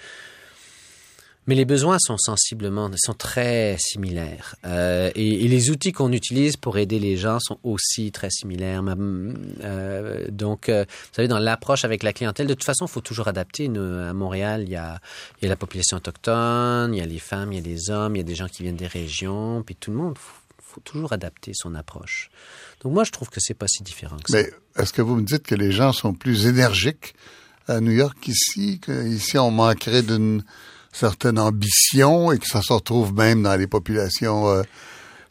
C: Mais les besoins sont sensiblement, sont très similaires. Euh, et, et, les outils qu'on utilise pour aider les gens sont aussi très similaires. Euh, donc, euh, vous savez, dans l'approche avec la clientèle, de toute façon, il faut toujours adapter. À Montréal, il y, a, il y a la population autochtone, il y a les femmes, il y a les hommes, il y a des gens qui viennent des régions, puis tout le monde. Faut, toujours adapter son approche. Donc, moi, je trouve que c'est pas si différent que ça.
B: Mais est-ce que vous me dites que les gens sont plus énergiques à New York qu'ici, qu'ici on manquerait d'une certaine ambition et que ça se retrouve même dans les populations euh,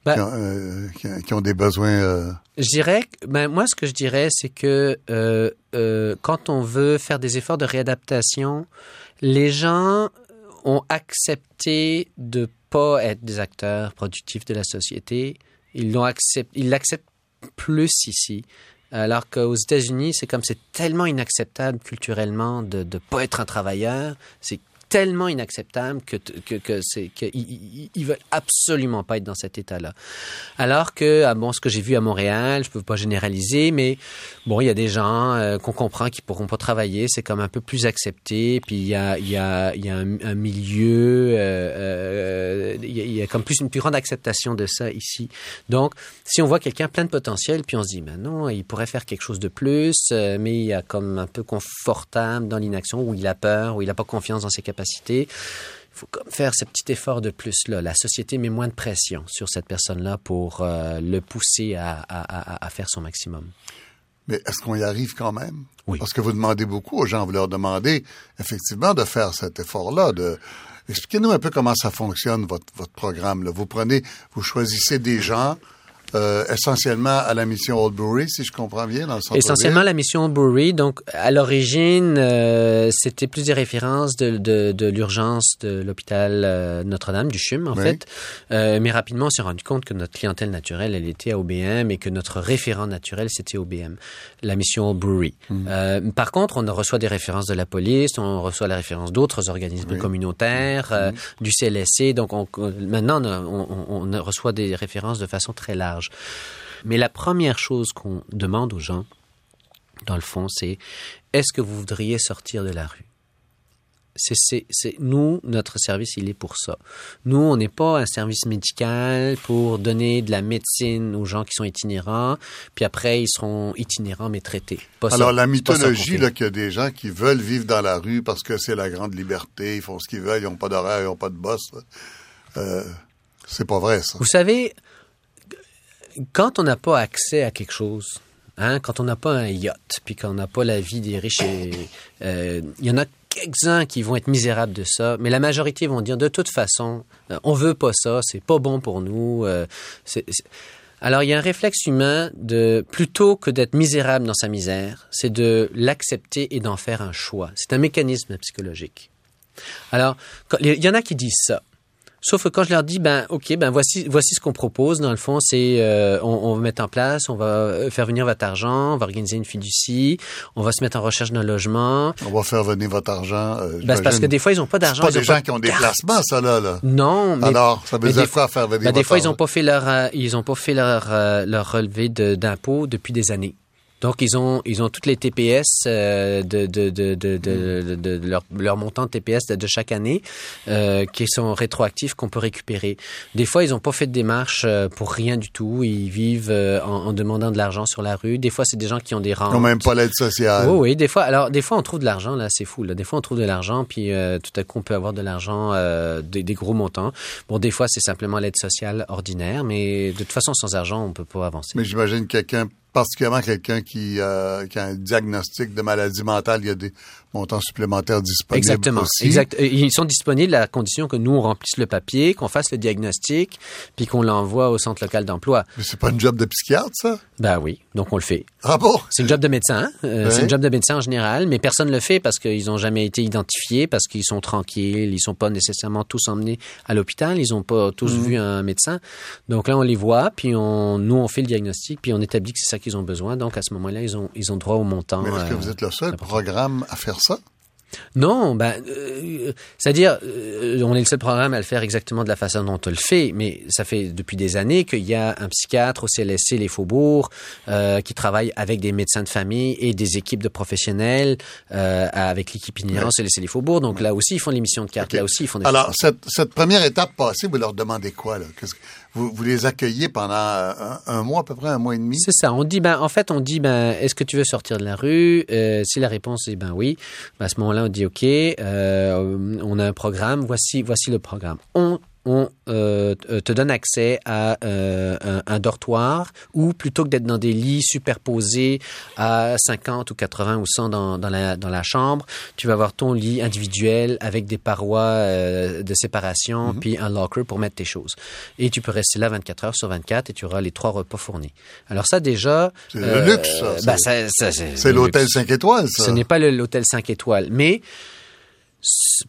B: ben, qui, ont, euh, qui, qui, ont, des besoins. Euh...
C: Je dirais, ben moi ce que je dirais, c'est que euh, quand on veut faire des efforts de réadaptation, les gens ont accepté de pas être des acteurs productifs de la société. Ils l'ont accepté, ils l'acceptent plus ici. Alors qu'aux États-Unis, c'est comme c'est tellement inacceptable culturellement de ne pas être un travailleur. C'est tellement inacceptable que, que, que c'est qu'ils ils veulent absolument pas être dans cet état-là. Alors que, ah bon, ce que j'ai vu à Montréal, je peux pas généraliser, mais bon, il y a des gens euh, qu'on comprend qui pourront pas travailler, c'est comme un peu plus accepté, puis il y a, y a, y a un, milieu, euh, euh, il, y a, a, comme plus une plus grande acceptation de ça ici. Donc, si on voit quelqu'un plein de potentiel, puis on se dit, ben non, il pourrait faire quelque chose de plus, mais il y a comme un peu confortable dans l'inaction, où il a peur, où il n'a pas confiance dans ses capacités il faut comme faire ce petit effort de plus là. La société met moins de pression sur cette personne-là pour euh, le pousser à, à, à, faire son maximum.
B: Mais est-ce qu'on y arrive quand même?
C: Oui.
B: Parce que vous demandez beaucoup aux gens, vous leur demandez effectivement de faire cet effort-là. De expliquez-nous un peu comment ça fonctionne votre votre programme. Là. Vous prenez, vous choisissez des gens euh, essentiellement à la mission Oldbury, si je comprends bien, dans le centre
C: Essentiellement la mission Oldbury. Donc, à l'origine, euh, c'était plus des références de, l'urgence de l'hôpital euh, Notre-Dame, du CHUM, en oui. fait. Euh, mais rapidement, on s'est rendu compte que notre clientèle naturelle, elle était à OBM et que notre référent naturel, c'était OBM, la mission Oldbury. Mmh. par contre, on reçoit des références de la police, on reçoit la référence d'autres organismes oui. communautaires, mmh. du CLSC. Donc, on, maintenant, on, on, on reçoit des références de façon très large. Mais la première chose qu'on demande aux gens, dans le fond, c'est est-ce que vous voudriez sortir de la rue? C'est, nous, notre service, il est pour ça. Nous, on n'est pas un service médical pour donner de la médecine aux gens qui sont itinérants, puis après, ils seront itinérants mais traités.
B: Pas Alors, ça, la mythologie, là, qu'il y a des gens qui veulent vivre dans la rue parce que c'est la grande liberté, ils font ce qu'ils veulent, ils n'ont pas d'horaire, ils n'ont pas de boss, euh, c'est pas vrai, ça.
C: Vous savez, quand on n'a pas accès à quelque chose, hein, quand on n'a pas un yacht, puis qu'on n'a pas la vie des riches, il euh, y en a quelques-uns qui vont être misérables de ça, mais la majorité vont dire de toute façon, euh, on veut pas ça, c'est pas bon pour nous. Euh, c'est, c'est... Alors il y a un réflexe humain de plutôt que d'être misérable dans sa misère, c'est de l'accepter et d'en faire un choix. C'est un mécanisme psychologique. Alors il y en a qui disent ça. Sauf que quand je leur dis, ben ok, ben voici voici ce qu'on propose. Dans le fond, c'est euh, on, on, va mettre en place, on va faire venir votre argent, on va organiser une fiducie, on va se mettre en recherche d'un logement.
B: On va faire venir votre argent. Euh,
C: ben, parce que des fois ils ont pas d'argent.
B: C'est pas des gens qui ont des placements, ça là, là.
C: Non.
B: Mais, Alors, ça veut dire quoi faire venir
C: ben,
B: votre
C: Des fois
B: argent?
C: ils ont pas fait leur euh, ils ont pas fait leur euh, leur relevé d'impôts depuis des années. Donc, ils ont, ils ont toutes les TPS euh, de, de, de, de, leur, leur, montant de TPS de, chaque année euh, qui sont rétroactifs qu'on peut récupérer. Des fois, ils n'ont pas fait de démarche euh, pour rien du tout. Ils vivent en, en, demandant de l'argent sur la rue. Des fois, c'est des gens qui ont des rentes.
B: Ils n'ont même pas l'aide sociale.
C: Oui, oui. Des fois, alors, des fois, on trouve de l'argent, là, c'est fou. Là. Des fois, on trouve de l'argent, puis euh, tout à coup, on peut avoir de l'argent, euh, des, des, gros montants. Bon, des fois, c'est simplement l'aide sociale ordinaire, mais de toute façon, sans argent, on peut pas avancer.
B: Mais j'imagine quelqu'un particulièrement quelqu'un qui, euh, qui, a un diagnostic de maladie mentale, il y a des montants supplémentaires disponibles
C: Exactement.
B: aussi.
C: Exact. Ils sont disponibles à condition que nous, on remplisse le papier, qu'on fasse le diagnostic, puis qu'on l'envoie au centre local d'emploi.
B: Mais c'est pas une job de psychiatre, ça?
C: Ben oui, donc on le fait.
B: Ah bon?
C: C'est une job de médecin. Euh,
B: Ouais.
C: C'est une job de médecin en général, mais personne ne le fait parce qu'ils n'ont jamais été identifiés, parce qu'ils sont tranquilles, ils sont pas nécessairement tous emmenés à l'hôpital, ils ont pas tous
B: Mhm.
C: vu un médecin. Donc là, on les voit, puis on, nous, on fait le diagnostic, puis on établit que c'est ça qu'ils ont besoin. Donc à ce moment-là, ils ont, ils ont droit au montant.
B: Mais est-ce que
C: euh,
B: vous êtes le seul programme à faire ça?
C: Non, ben, euh, c'est-à-dire, euh, on est le seul programme à le faire exactement de la façon dont on le fait, mais ça fait depuis des années qu'il y a un psychiatre au CLSC Les Faubourgs euh, qui travaille avec des médecins de famille et des équipes de professionnels avec l'équipe itinérante ouais. CLSC Les Faubourgs. Donc là aussi, ils font l'émission de cartes. Okay. Là aussi, ils font des
B: Alors, cette, cette, première étape passée, vous leur demandez quoi? Là? Vous, vous, les accueillez pendant un, un, mois, à peu près un mois et demi?
C: C'est ça. On dit, ben, en fait, on dit, ben, est-ce que tu veux sortir de la rue? si la réponse est ben oui, ben, à ce moment-là, on dit OK, euh, on a un programme, voici, voici le programme. On euh, te donne accès à euh, un, un, dortoir où plutôt que d'être dans des lits superposés à 50 ou 80 ou 100 dans, dans, la, dans la chambre, tu vas avoir ton lit individuel avec des parois euh, de séparation mm -hmm. puis un locker pour mettre tes choses. Et tu peux rester là 24 heures sur 24 et tu auras les trois repas fournis. Alors ça déjà...
B: C'est le luxe, ça c'est l'hôtel 5 étoiles, ça.
C: Ce n'est pas l'hôtel 5 étoiles, mais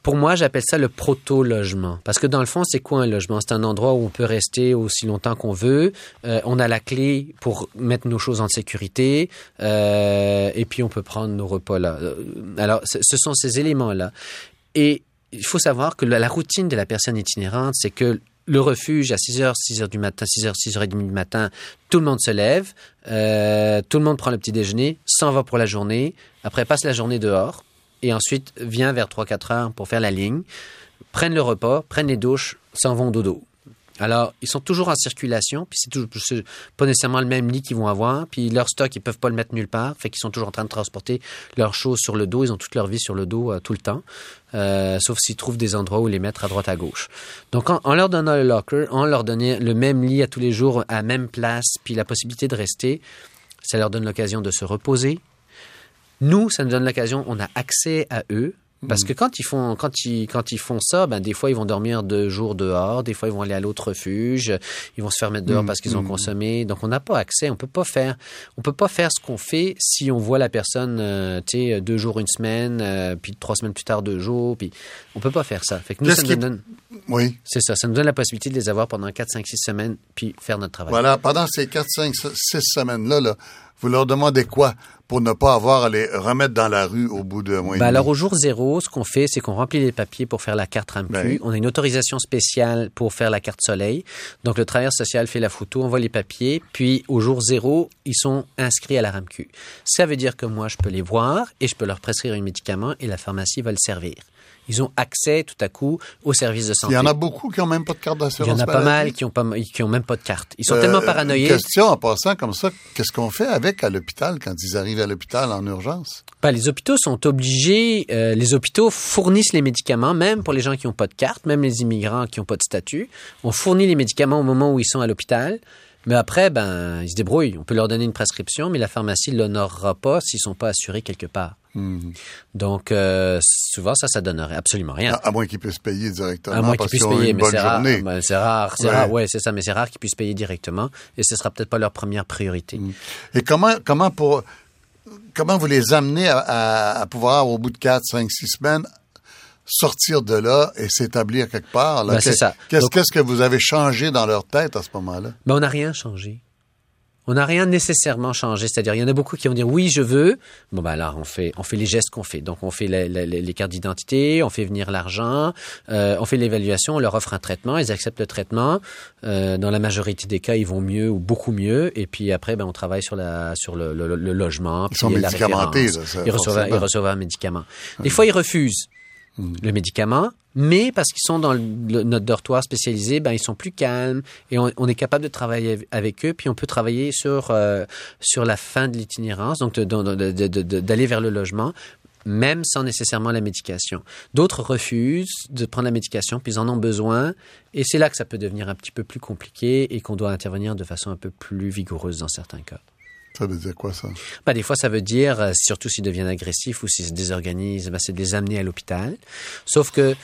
C: pour moi, j'appelle ça le proto-logement. Parce que dans le fond, c'est quoi un logement? C'est un endroit où on peut rester aussi longtemps qu'on veut. Euh, on a la clé pour mettre nos choses en sécurité. Euh, et puis, on peut prendre nos repas là. Alors, ce sont ces éléments-là. Et il faut savoir que la, routine de la personne itinérante, c'est que le refuge à 6h, 6h du matin, 6h, 6h30 du matin, tout le monde se lève, euh, tout le monde prend le petit déjeuner, s'en va pour la journée, après passe la journée dehors, et ensuite vient vers 3-4 heures pour faire la ligne, prennent le repas, prennent les douches, s'en vont dodo. Alors, ils sont toujours en circulation, puis c'est toujours pas nécessairement le même lit qu'ils vont avoir, puis leur stock, ils peuvent pas le mettre nulle part, fait qu'ils sont toujours en train de transporter leurs choses sur le dos, ils ont toute leur vie sur le dos euh, tout le temps, euh, sauf s'ils trouvent des endroits où les mettre à droite à gauche. Donc, en, en, leur donnant le locker, en leur donnant le même lit à tous les jours, à même place, puis la possibilité de rester, ça leur donne l'occasion de se reposer, nous, ça nous donne l'occasion, on a accès à eux. Parce que quand ils font quand ils quand ils font ça, ben des fois ils vont dormir deux jours dehors, des fois ils vont aller à l'autre refuge, ils vont se faire mettre dehors mmh, parce qu'ils ont mmh. consommé. Donc on n'a pas accès, on peut pas faire on peut pas faire ce qu'on fait si on voit la personne euh, tu sais deux jours une semaine, euh, puis trois semaines plus tard deux jours, puis on peut pas faire ça. Fait que nous ça nous donne
B: oui.
C: C'est ça, ça nous donne la possibilité de les avoir pendant 4 5 6 semaines puis faire notre travail.
B: Voilà, pendant ces 4 5 6 semaines là là, vous leur demandez quoi pour ne pas avoir à les remettre dans la rue au bout de mois
C: ben Alors, au jour zéro, ce qu'on fait, c'est qu'on remplit les papiers pour faire la carte RAMQ. Ben. On a une autorisation spéciale pour faire la carte soleil. Donc, le travailleur social fait la photo, envoie les papiers, puis au jour zéro, ils sont inscrits à la RAMQ. Ça veut dire que moi, je peux les voir et je peux leur prescrire un médicament et la pharmacie va le servir ils ont accès tout à coup aux services de santé.
B: Il y en a beaucoup qui n'ont même pas de carte d'assurance.
C: Il y en a pas mal qui ont pas, qui ont même pas de carte. Ils sont euh, tellement paranoïés.
B: Question en passant comme ça, qu'est-ce qu'on fait avec à l'hôpital quand ils arrivent à l'hôpital en urgence?
C: Ben, les hôpitaux sont obligés. Euh, les hôpitaux fournissent les médicaments, même pour les gens qui n'ont pas de carte, même les immigrants qui n'ont pas de statut. On fournit les médicaments au moment où ils sont à l'hôpital. Mais après, ben, ils se débrouillent. On peut leur donner une prescription, mais la pharmacie ne l'honorera pas s'ils ne sont pas assurés quelque part.
B: Mmh.
C: Donc, euh, souvent, ça, ça donnerait absolument rien.
B: À, à moins qu'ils puissent payer directement.
C: À moins qu'ils puissent payer, mais c'est rare.
B: Ben,
C: c'est rare, c'est ouais. rare. Ouais, c'est ça, mais c'est rare qu'ils puissent payer directement. Et ce sera peut-être pas leur première priorité.
B: Mmh. Et comment, comment pour, comment vous les amenez à, à, à pouvoir, au bout de 4, 5, 6 semaines, sortir de là et s'établir quelque part?
C: Ben, c'est ça.
B: Qu'est-ce qu'est-ce que vous avez changé dans leur tête à ce moment-là?
C: Ben, on n'a rien changé. On n'a rien nécessairement changé. C'est-à-dire, il y en a beaucoup qui vont dire oui, je veux. Bon, ben alors, on fait, on fait les gestes qu'on fait. Donc, on fait les, les, les cartes d'identité, on fait venir l'argent, euh, on fait l'évaluation, on leur offre un traitement, ils acceptent le traitement. Euh, dans la majorité des cas, ils vont mieux ou beaucoup mieux. Et puis après, ben, on travaille sur, la, sur le, le, le logement.
B: Ils sont médicamentés. Là,
C: ils, reçoivent, ils reçoivent un médicament. Des fois, ils refusent le médicament, mais parce qu'ils sont dans le, le, notre dortoir spécialisé, ben ils sont plus calmes et on, on, est capable de travailler avec eux, puis on peut travailler sur euh, sur la fin de l'itinérance, donc d'aller vers le logement même sans nécessairement la médication. D'autres refusent de prendre la médication, puis ils en ont besoin, et c'est là que ça peut devenir un petit peu plus compliqué et qu'on doit intervenir de façon un peu plus vigoureuse dans certains cas.
B: Ça veut dire quoi, ça?
C: Ben, des fois, ça veut dire, euh, surtout s'ils deviennent agressifs ou s'ils se désorganisent, ben, c'est de les amener à l'hôpital. Sauf que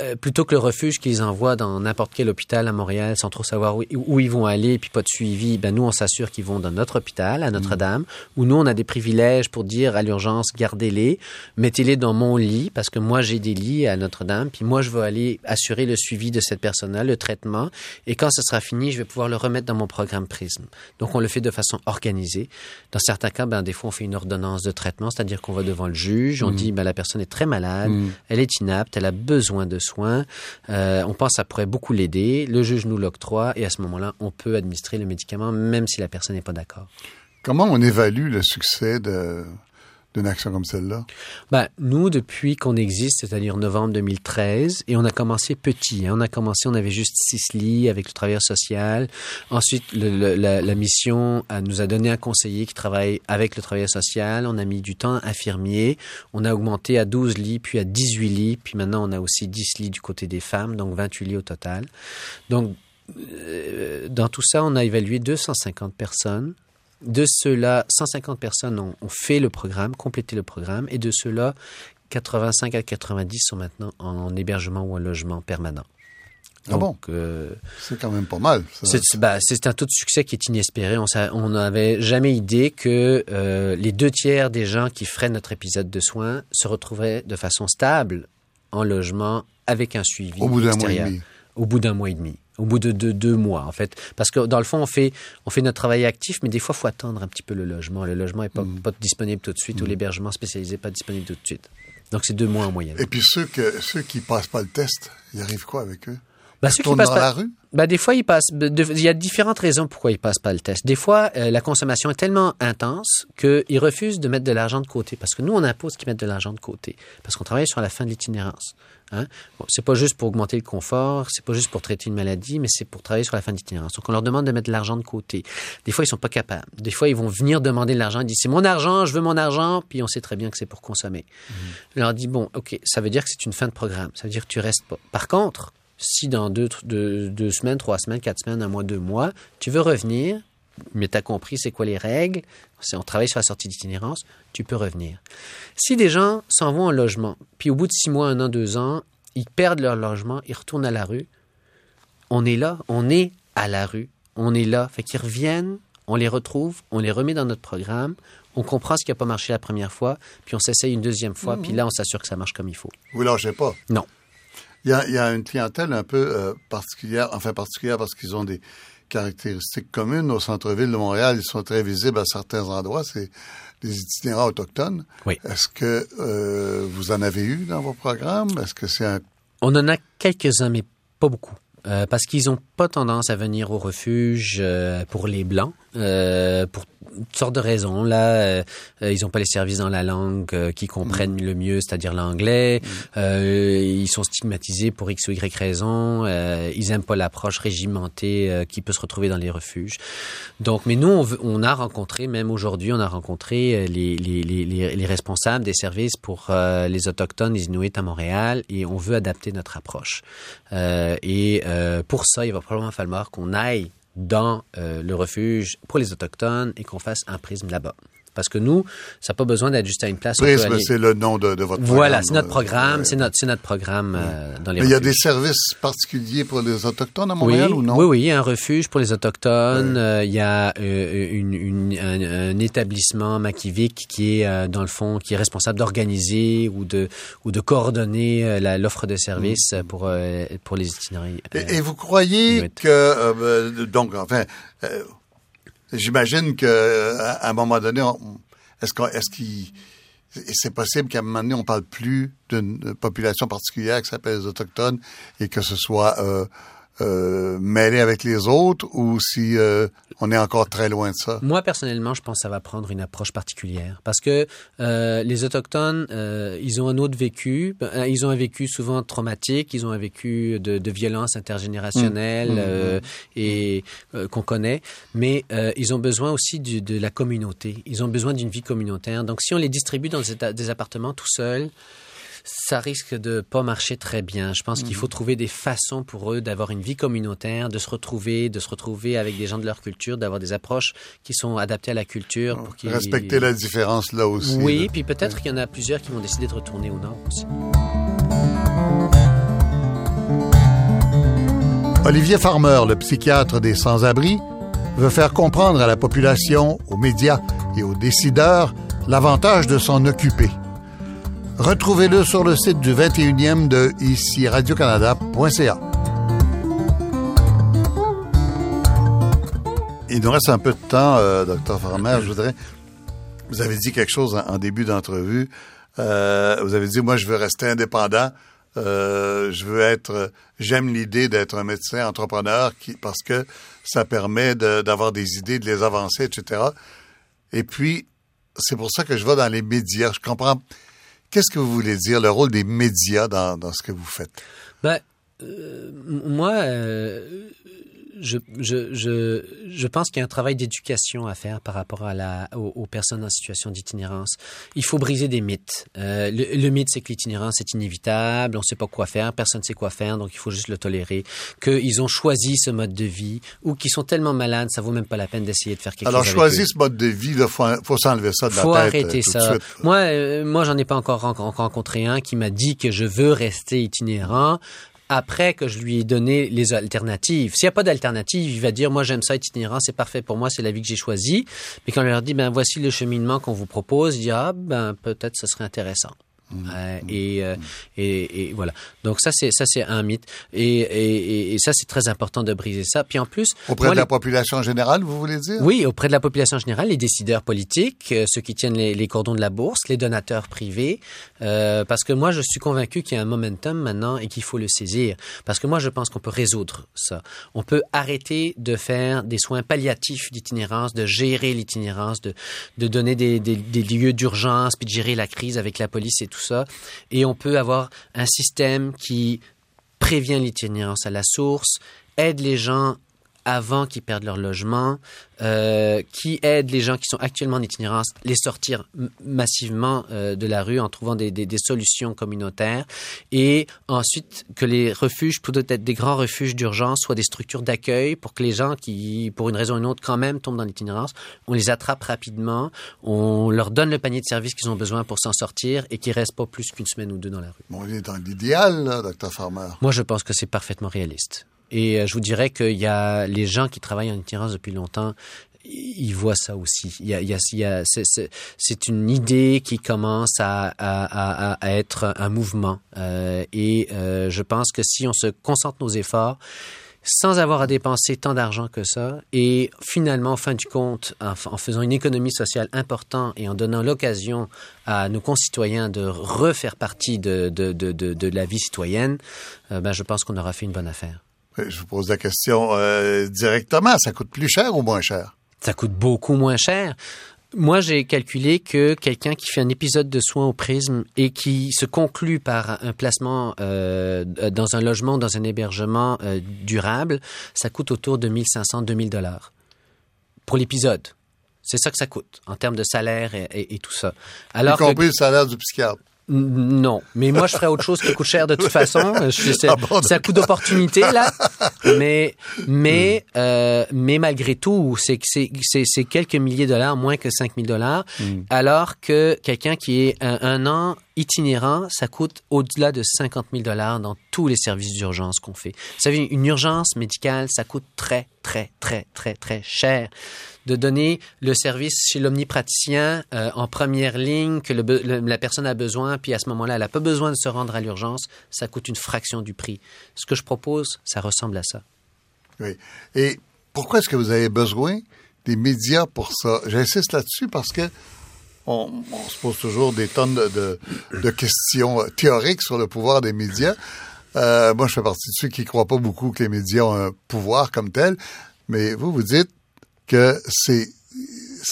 C: euh, plutôt que le refuge qu'ils envoient dans n'importe quel hôpital à Montréal sans trop savoir où, où ils vont aller et puis pas de suivi, ben nous on s'assure qu'ils vont dans notre hôpital à Notre-Dame où nous on a des privilèges pour dire à l'urgence gardez-les, mettez-les dans mon lit parce que moi j'ai des lits à Notre-Dame puis moi je vais aller assurer le suivi de cette personne-là, le traitement et quand ce sera fini, je vais pouvoir le remettre dans mon programme Prisme. Donc on le fait de façon organisée. Dans certains cas, ben des fois on fait une ordonnance de traitement, c'est-à-dire qu'on va devant le juge, on dit ben la personne est très malade, elle est inapte, elle a besoin de soins, euh, on pense que ça pourrait beaucoup l'aider, le juge nous l'octroie et à ce moment-là, on peut administrer le médicament même si la personne n'est pas d'accord.
B: Comment on évalue le succès de, d'une action comme celle-là?
C: Ben, nous, depuis qu'on existe, c'est-à-dire novembre 2013, et on a commencé petit. Hein. On a commencé, on avait juste six lits avec le travailleur social. Ensuite, la, mission a, nous a donné un conseiller qui travaille avec le travailleur social. On a mis du temps infirmier. On a augmenté à 12 lits, puis à 18 lits. Puis maintenant, on a aussi 10 lits du côté des femmes, donc 28 lits au total. Donc, euh, dans tout ça, on a évalué 250 personnes de ceux-là, 150 personnes ont, ont, fait le programme, complété le programme, et de ceux-là, 85 à 90 sont maintenant en hébergement ou en logement permanent.
B: Ah bon? Euh, c'est quand même pas mal.
C: C'est bah, un taux de succès qui est inespéré. On n'avait jamais idée que euh, les deux tiers des gens qui feraient notre épisode de soins se retrouveraient de façon stable en logement avec un suivi.
B: Au bout d'un mois et demi.
C: Au bout d'un mois et demi au bout de deux, deux, mois, en fait. Parce que dans le fond, on fait, on fait notre travail actif, mais des fois, il faut attendre un petit peu le logement. Le logement n'est pas, mmh. pas, disponible tout de suite, mmh. ou l'hébergement spécialisé n'est pas disponible tout de suite. Donc, c'est deux mois en moyenne.
B: Et puis, ceux, que, ceux qui ne passent pas le test, il arrive quoi avec eux?
C: Bah, ceux qui passent dans pas, la rue? Bah, des fois, ils passent. Il y a différentes raisons pourquoi ils passent pas le test. Des fois, euh, la consommation est tellement intense qu'ils refusent de mettre de l'argent de côté. Parce que nous, on impose qu'ils mettent de l'argent de côté. Parce qu'on travaille sur la fin de l'itinérance. Hein? Bon, c'est pas juste pour augmenter le confort, c'est pas juste pour traiter une maladie, mais c'est pour travailler sur la fin d'itinérance. Donc, on leur demande de mettre de l'argent de côté. Des fois, ils sont pas capables. Des fois, ils vont venir demander de l'argent. Ils disent, c'est mon argent, je veux mon argent, puis on sait très bien que c'est pour consommer. Mmh. Je leur dis, bon, OK, ça veut dire que c'est une fin de programme. Ça veut dire que tu restes pas. Par contre, si dans deux, deux, deux semaines, trois semaines, quatre semaines, un mois, deux mois, tu veux revenir, mais tu as compris c'est quoi les règles, on travaille sur la sortie d'itinérance, tu peux revenir. Si des gens s'en vont en logement, puis au bout de six mois, un an, deux ans, ils perdent leur logement, ils retournent à la rue, on est là, on est à la rue, on est là. Fait qu'ils reviennent, on les retrouve, on les remet dans notre programme, on comprend ce qui n'a pas marché la première fois, puis on s'essaye une deuxième fois, mmh. puis là, on s'assure que ça marche comme il faut.
B: Vous lâchez pas?
C: Non.
B: Il y a, il y a une clientèle un peu euh, particulière, enfin particulière parce qu'ils ont des caractéristiques communes. Au centre-ville de Montréal, ils sont très visibles à certains endroits. C'est des itinérants autochtones.
C: Oui.
B: Est-ce que euh, vous en avez eu dans vos programmes? Est-ce que c'est un...
C: On en a quelques-uns, mais pas beaucoup. Euh, parce qu'ils n'ont pas tendance à venir au refuge euh, pour les Blancs, euh, pour toutes sortes de raisons. Là, euh, ils n'ont pas les services dans la langue qu'ils comprennent mmh. le mieux, c'est-à-dire l'anglais. Mmh. ils sont stigmatisés pour X ou Y raison. ils n'aiment pas l'approche régimentée qui peut se retrouver dans les refuges. Donc, mais nous, on, on a rencontré, même aujourd'hui, on a rencontré les, les, les, les, responsables des services pour les Autochtones, les Inuits à Montréal, et on veut adapter notre approche. et pour ça, il va probablement falloir qu'on aille dans euh, le refuge pour les Autochtones et qu'on fasse un prisme là-bas. Parce que nous, ça n'a pas besoin d'être juste à une place.
B: Prisme, c'est le nom de, de votre
C: programme. Voilà, c'est notre programme, euh, c'est notre, notre programme euh, dans les
B: Mais il y a des services particuliers pour les Autochtones à Montréal
C: oui,
B: ou non?
C: Oui, oui, il y a un refuge pour les Autochtones. Euh, il y a euh, une, une, un, un, établissement Makivik qui est, euh, dans le fond, qui est responsable d'organiser ou de, ou de coordonner l'offre de services mmh. pour, pour les itinérants.
B: Et, et, vous croyez que, donc, enfin, J'imagine que à un moment donné, est-ce qu'on est-ce qu'il c'est possible qu'à un moment donné, on parle plus d'une population particulière qui s'appelle les Autochtones et que ce soit euh, euh, mêlé avec les autres ou si euh, on est encore très loin de ça?
C: Moi, personnellement, je pense que ça va prendre une approche particulière parce que euh, les Autochtones, euh, ils ont un autre vécu. Ils ont un vécu souvent traumatique, ils ont un vécu de, de violence intergénérationnelle mmh. mmh. et qu'on connaît, mais ils ont besoin aussi du, de la communauté. Ils ont besoin d'une vie communautaire. Donc, si on les distribue dans des appartements tout seuls, ça risque de pas marcher très bien. Je pense mmh. qu'il faut trouver des façons pour eux d'avoir une vie communautaire, de se retrouver, de se retrouver avec des gens de leur culture, d'avoir des approches qui sont adaptées à la culture.
B: Pour Respecter la différence là aussi.
C: Oui, là. puis peut-être qu'il y en a plusieurs qui vont décider de retourner au nord aussi.
B: Olivier Farmer, le psychiatre des sans-abri, veut faire comprendre à la population, aux médias et aux décideurs l'avantage de s'en occuper. Retrouvez-le sur le site du 21e de ici radiocanada.ca. Il nous reste un peu de temps, euh, docteur Farmer. Je voudrais. Vous avez dit quelque chose en, début d'entrevue. Euh, vous avez dit, moi, je veux rester indépendant. Euh, je veux être. J'aime l'idée d'être un médecin entrepreneur parce que ça permet d'avoir des idées, de les avancer, etc. Et puis, c'est pour ça que je vais dans les médias. Je comprends. Qu'est-ce que vous voulez dire, le rôle des médias dans, dans ce que vous faites?
C: Ben, euh, moi, euh, je, je, je, je pense qu'il y a un travail d'éducation à faire par rapport à la, aux, personnes en situation d'itinérance. Il faut briser des mythes. Euh, le, mythe, c'est que l'itinérance est inévitable, on ne sait pas quoi faire, personne ne sait quoi faire, donc il faut juste le tolérer. Qu'ils ont choisi ce mode de vie ou qu'ils sont tellement malades, ça vaut même pas la peine d'essayer de faire quelque
B: Alors,
C: chose.
B: Alors, choisir ce mode de vie, il faut, faut s'enlever ça de la
C: faut
B: tête.
C: Faut arrêter
B: euh,
C: ça. Moi, euh, moi, j'en ai pas encore rencontré un qui m'a dit que je veux rester itinérant après que je lui ai donné les alternatives. S'il n'y a pas d'alternative, il va dire, moi j'aime ça itinérant, c'est parfait pour moi, c'est la vie que j'ai choisie. Mais quand on leur dit, ben voici le cheminement qu'on vous propose, il dit, ah ben peut-être ce serait intéressant. Mmh. Euh, et, euh, et, et, voilà. Donc ça c'est ça c'est un mythe et, et ça c'est très important de briser ça. Puis en plus
B: auprès de la population générale, vous voulez dire?
C: Oui, auprès de la population générale, les décideurs politiques, euh, ceux qui tiennent les, les, cordons de la bourse, les donateurs privés, euh, parce que moi je suis convaincu qu'il y a un momentum maintenant et qu'il faut le saisir. Parce que moi je pense qu'on peut résoudre ça. On peut arrêter de faire des soins palliatifs d'itinérance, de gérer l'itinérance, de de donner des, des, des lieux d'urgence, puis de gérer la crise avec la police et tout ça. Et on peut avoir un système qui prévient l'itinérance à la source, aide les gens avant qu'ils perdent leur logement, euh, qui aide les gens qui sont actuellement en itinérance, les sortir massivement euh, de la rue en trouvant des, des, des, solutions communautaires, et ensuite que les refuges, peut-être des grands refuges d'urgence, soient des structures d'accueil pour que les gens qui, pour une raison ou une autre, quand même tombent dans l'itinérance, on les attrape rapidement, on leur donne le panier de services qu'ils ont besoin pour s'en sortir et qu'ils restent pas plus qu'une semaine ou deux dans la rue.
B: Bon, on est dans l'idéal, docteur Farmer.
C: Moi, je pense que c'est parfaitement réaliste. Et euh, je vous dirais qu'il y a les gens qui travaillent en itinérance depuis longtemps, ils voient ça aussi. Il y a, c'est une idée qui commence à, être un mouvement. Euh, et euh, je pense que si on se concentre nos efforts, sans avoir à dépenser tant d'argent que ça, et finalement, en fin du compte, en, faisant une économie sociale importante et en donnant l'occasion à nos concitoyens de refaire partie de, la vie citoyenne, ben, je pense qu'on aura fait une bonne affaire.
B: Je vous pose la question euh, directement. Ça coûte plus cher ou moins cher?
C: Ça coûte beaucoup moins cher. Moi, j'ai calculé que quelqu'un qui fait un épisode de soins au prisme et qui se conclut par un placement euh, dans un logement, dans un hébergement euh, durable, ça coûte autour de 1500-2000 dollars pour l'épisode. C'est ça que ça coûte en termes de salaire et, et, et tout ça.
B: Alors y compris que, le salaire du psychiatre.
C: Non, mais moi je ferais autre chose qui coûte cher de toute façon. C'est ah bon, un coup d'opportunité là, mais mais mm. euh, mais malgré tout, c'est c'est quelques milliers de dollars moins que 5000 dollars, mm. alors que quelqu'un qui est un, un, an itinérant, ça coûte au-delà de 50 000 dollars dans tous les services d'urgence qu'on fait. Vous savez, une urgence médicale, ça coûte très très très très très cher de donner le service chez l'omnipraticien euh, en première ligne que la personne a besoin, puis à ce moment-là, elle n'a pas besoin de se rendre à l'urgence, ça coûte une fraction du prix. Ce que je propose, ça ressemble à ça.
B: Oui. Et pourquoi est-ce que vous avez besoin des médias pour ça? J'insiste là-dessus parce que on, on, se pose toujours des tonnes de, de, de, questions théoriques sur le pouvoir des médias. Euh, moi, je fais partie de ceux qui ne croient pas beaucoup que les médias ont un pouvoir comme tel, mais vous, vous dites que c'est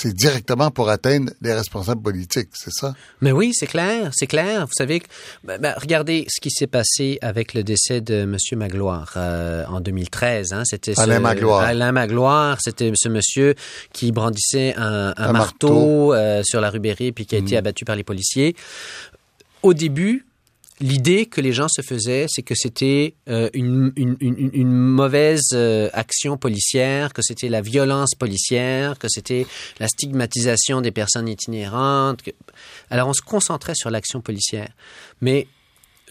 B: c'est directement pour atteindre les responsables politiques, c'est ça?
C: Mais oui, c'est clair, c'est clair. Vous savez, ben, ben, regardez ce qui s'est passé avec le décès de M. Magloire euh, en 2013. Hein. C'était
B: Alain ce, Magloire.
C: Alain Magloire, c'était ce monsieur qui brandissait un, un, un marteau, marteau. Euh, sur la rue Berry puis qui a mmh. été abattu par les policiers. Au début, l'idée que les gens se faisaient, c'est que c'était euh, une, une, mauvaise euh, action policière, que c'était la violence policière, que c'était la stigmatisation des personnes itinérantes. Alors on se concentrait sur l'action policière. Mais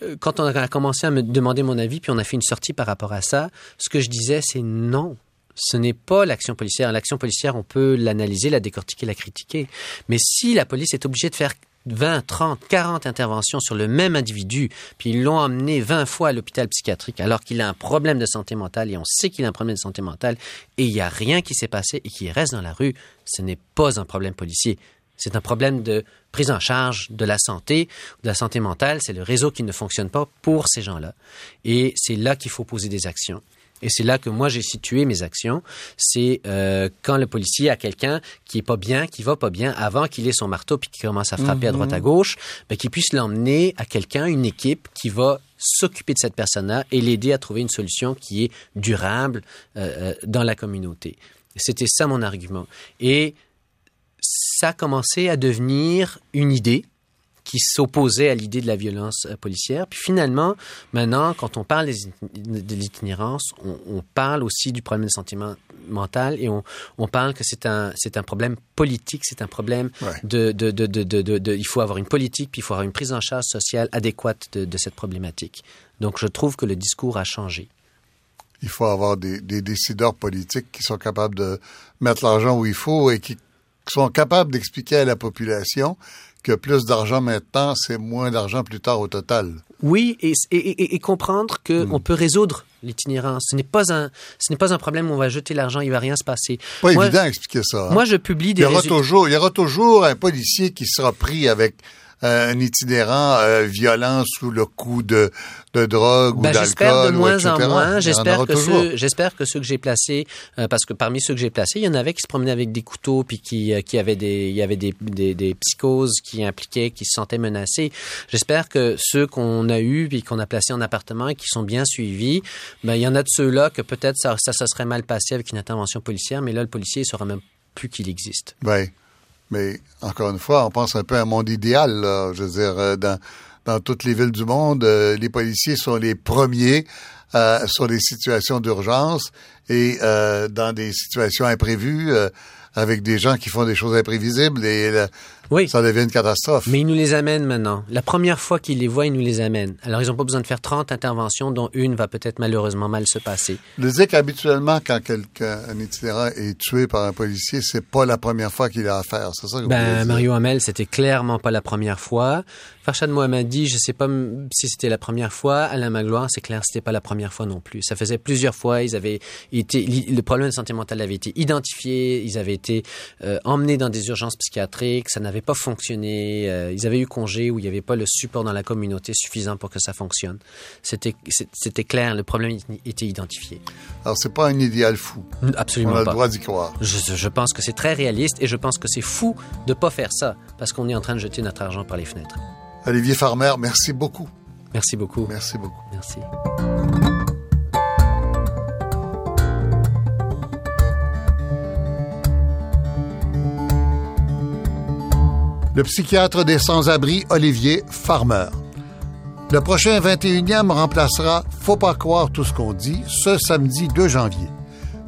C: euh, quand on a commencé à me demander mon avis, puis on a fait une sortie par rapport à ça, ce que je disais, c'est non. Ce n'est pas l'action policière. L'action policière, on peut l'analyser, la décortiquer, la critiquer. Mais si la police est obligée de faire 20, 30, 40 interventions sur le même individu, puis ils l'ont emmené 20 fois à l'hôpital psychiatrique alors qu'il a un problème de santé mentale et on sait qu'il a un problème de santé mentale et il n'y a rien qui s'est passé et qu'il reste dans la rue, ce n'est pas un problème policier. C'est un problème de prise en charge de la santé, de la santé mentale. C'est le réseau qui ne fonctionne pas pour ces gens-là. Et c'est là qu'il faut poser des actions. Et c'est là que moi j'ai situé mes actions. C'est euh, quand le policier a quelqu'un qui est pas bien, qui va pas bien, avant qu'il ait son marteau puis qu'il commence à frapper à droite à gauche, ben, qu'il puisse l'emmener à quelqu'un, une équipe qui va s'occuper de cette personne-là et l'aider à trouver une solution qui est durable euh, euh, dans la communauté. C'était ça mon argument. Et ça a commencé à devenir une idée qui s'opposait à l'idée de la violence euh, policière. Puis finalement, maintenant, quand on parle de l'itinérance, on, parle aussi du problème de santé mental et on, on parle que c'est un, c'est un problème politique, c'est un problème de, de, de, de, Il faut avoir une politique, puis il faut avoir une prise en charge sociale adéquate de, cette problématique. Donc je trouve que le discours a changé.
B: Il faut avoir des, des décideurs politiques qui sont capables de mettre l'argent où il faut et qui sont capables d'expliquer à la population que plus d'argent maintenant, c'est moins d'argent plus tard au total.
C: Oui, et, et, et comprendre qu'on hmm. peut résoudre l'itinérance. Ce n'est pas un, ce n'est pas un problème où on va jeter l'argent, il va rien se passer.
B: Pas évident d'expliquer ça.
C: Hein. Moi, je publie des.
B: Il y aura toujours, il y aura toujours un policier qui sera pris avec euh, un itinérant euh, violent sous le coup de, de drogue ou
C: ben,
B: d'alcool.
C: J'espère de moins en moins. J'espère que ceux, j'espère que ceux que j'ai placés, euh, parce que parmi ceux que j'ai placés, il y en avait qui se promenaient avec des couteaux puis qui, qui avaient des, il y avait des, des, des psychoses qui impliquaient, qui se sentaient menacés. J'espère que ceux qu'on a eus puis qu'on a placés en appartement et qui sont bien suivis, ben il y en a de ceux-là que peut-être ça, ça, ça serait mal passé avec une intervention policière, mais là le policier ne saura même plus qu'il existe.
B: Oui. Mais encore une fois, on pense un peu à un monde idéal. Là. Je veux dire, euh, dans, dans toutes les villes du monde, euh, les policiers sont les premiers euh, sur des situations d'urgence et euh, dans des situations imprévues avec des gens qui font des choses imprévisibles et oui. ça devient une catastrophe.
C: Mais ils nous les amènent maintenant. La première fois qu'ils les voient, ils nous les amènent. Alors, ils n'ont pas besoin de faire 30 interventions, dont une va peut-être malheureusement mal se passer.
B: Le dit qu'habituellement, quand quelqu'un, un itinérant est tué par un policier, c'est pas la première fois qu'il a affaire. C'est ça que
C: ben, Mario Hamel, c'était clairement pas la première fois. Farshad Mohammadi, je sais pas si c'était la première fois. Alain Magloire, c'est clair, c'était pas la première fois non plus. Ça faisait plusieurs fois. Ils avaient été, le problème de santé mentale avait été identifié. Ils avaient été euh, emmenés dans des urgences psychiatriques. Ça n'avait pas fonctionné. Euh, ils avaient eu congé où il n'y avait pas le support dans la communauté suffisant pour que ça fonctionne. C'était, c'était clair. Le problème était identifié.
B: Alors, c'est pas un idéal fou.
C: Absolument
B: pas. On
C: a
B: le droit d'y croire.
C: Je, je, pense que c'est très réaliste et je pense que c'est fou de pas faire ça parce qu'on est en train de jeter notre argent par les fenêtres.
B: Olivier Farmer, merci beaucoup.
C: Merci beaucoup.
B: Merci beaucoup.
C: Merci.
B: Le psychiatre des sans-abri Olivier Farmer. Le prochain 21e remplacera Faut pas croire tout ce qu'on dit ce samedi 2 janvier.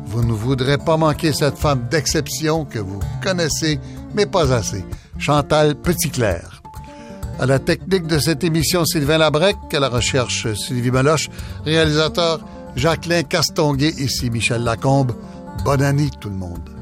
B: Vous ne voudrez pas manquer cette femme d'exception que vous connaissez, mais pas assez, Chantal Petitclerc. À la technique de cette émission, Sylvain Labrec, à la recherche, Sylvie Meloche, réalisateur Jacqueline Castonguay, ici Michel Lacombe. Bonne année tout le monde.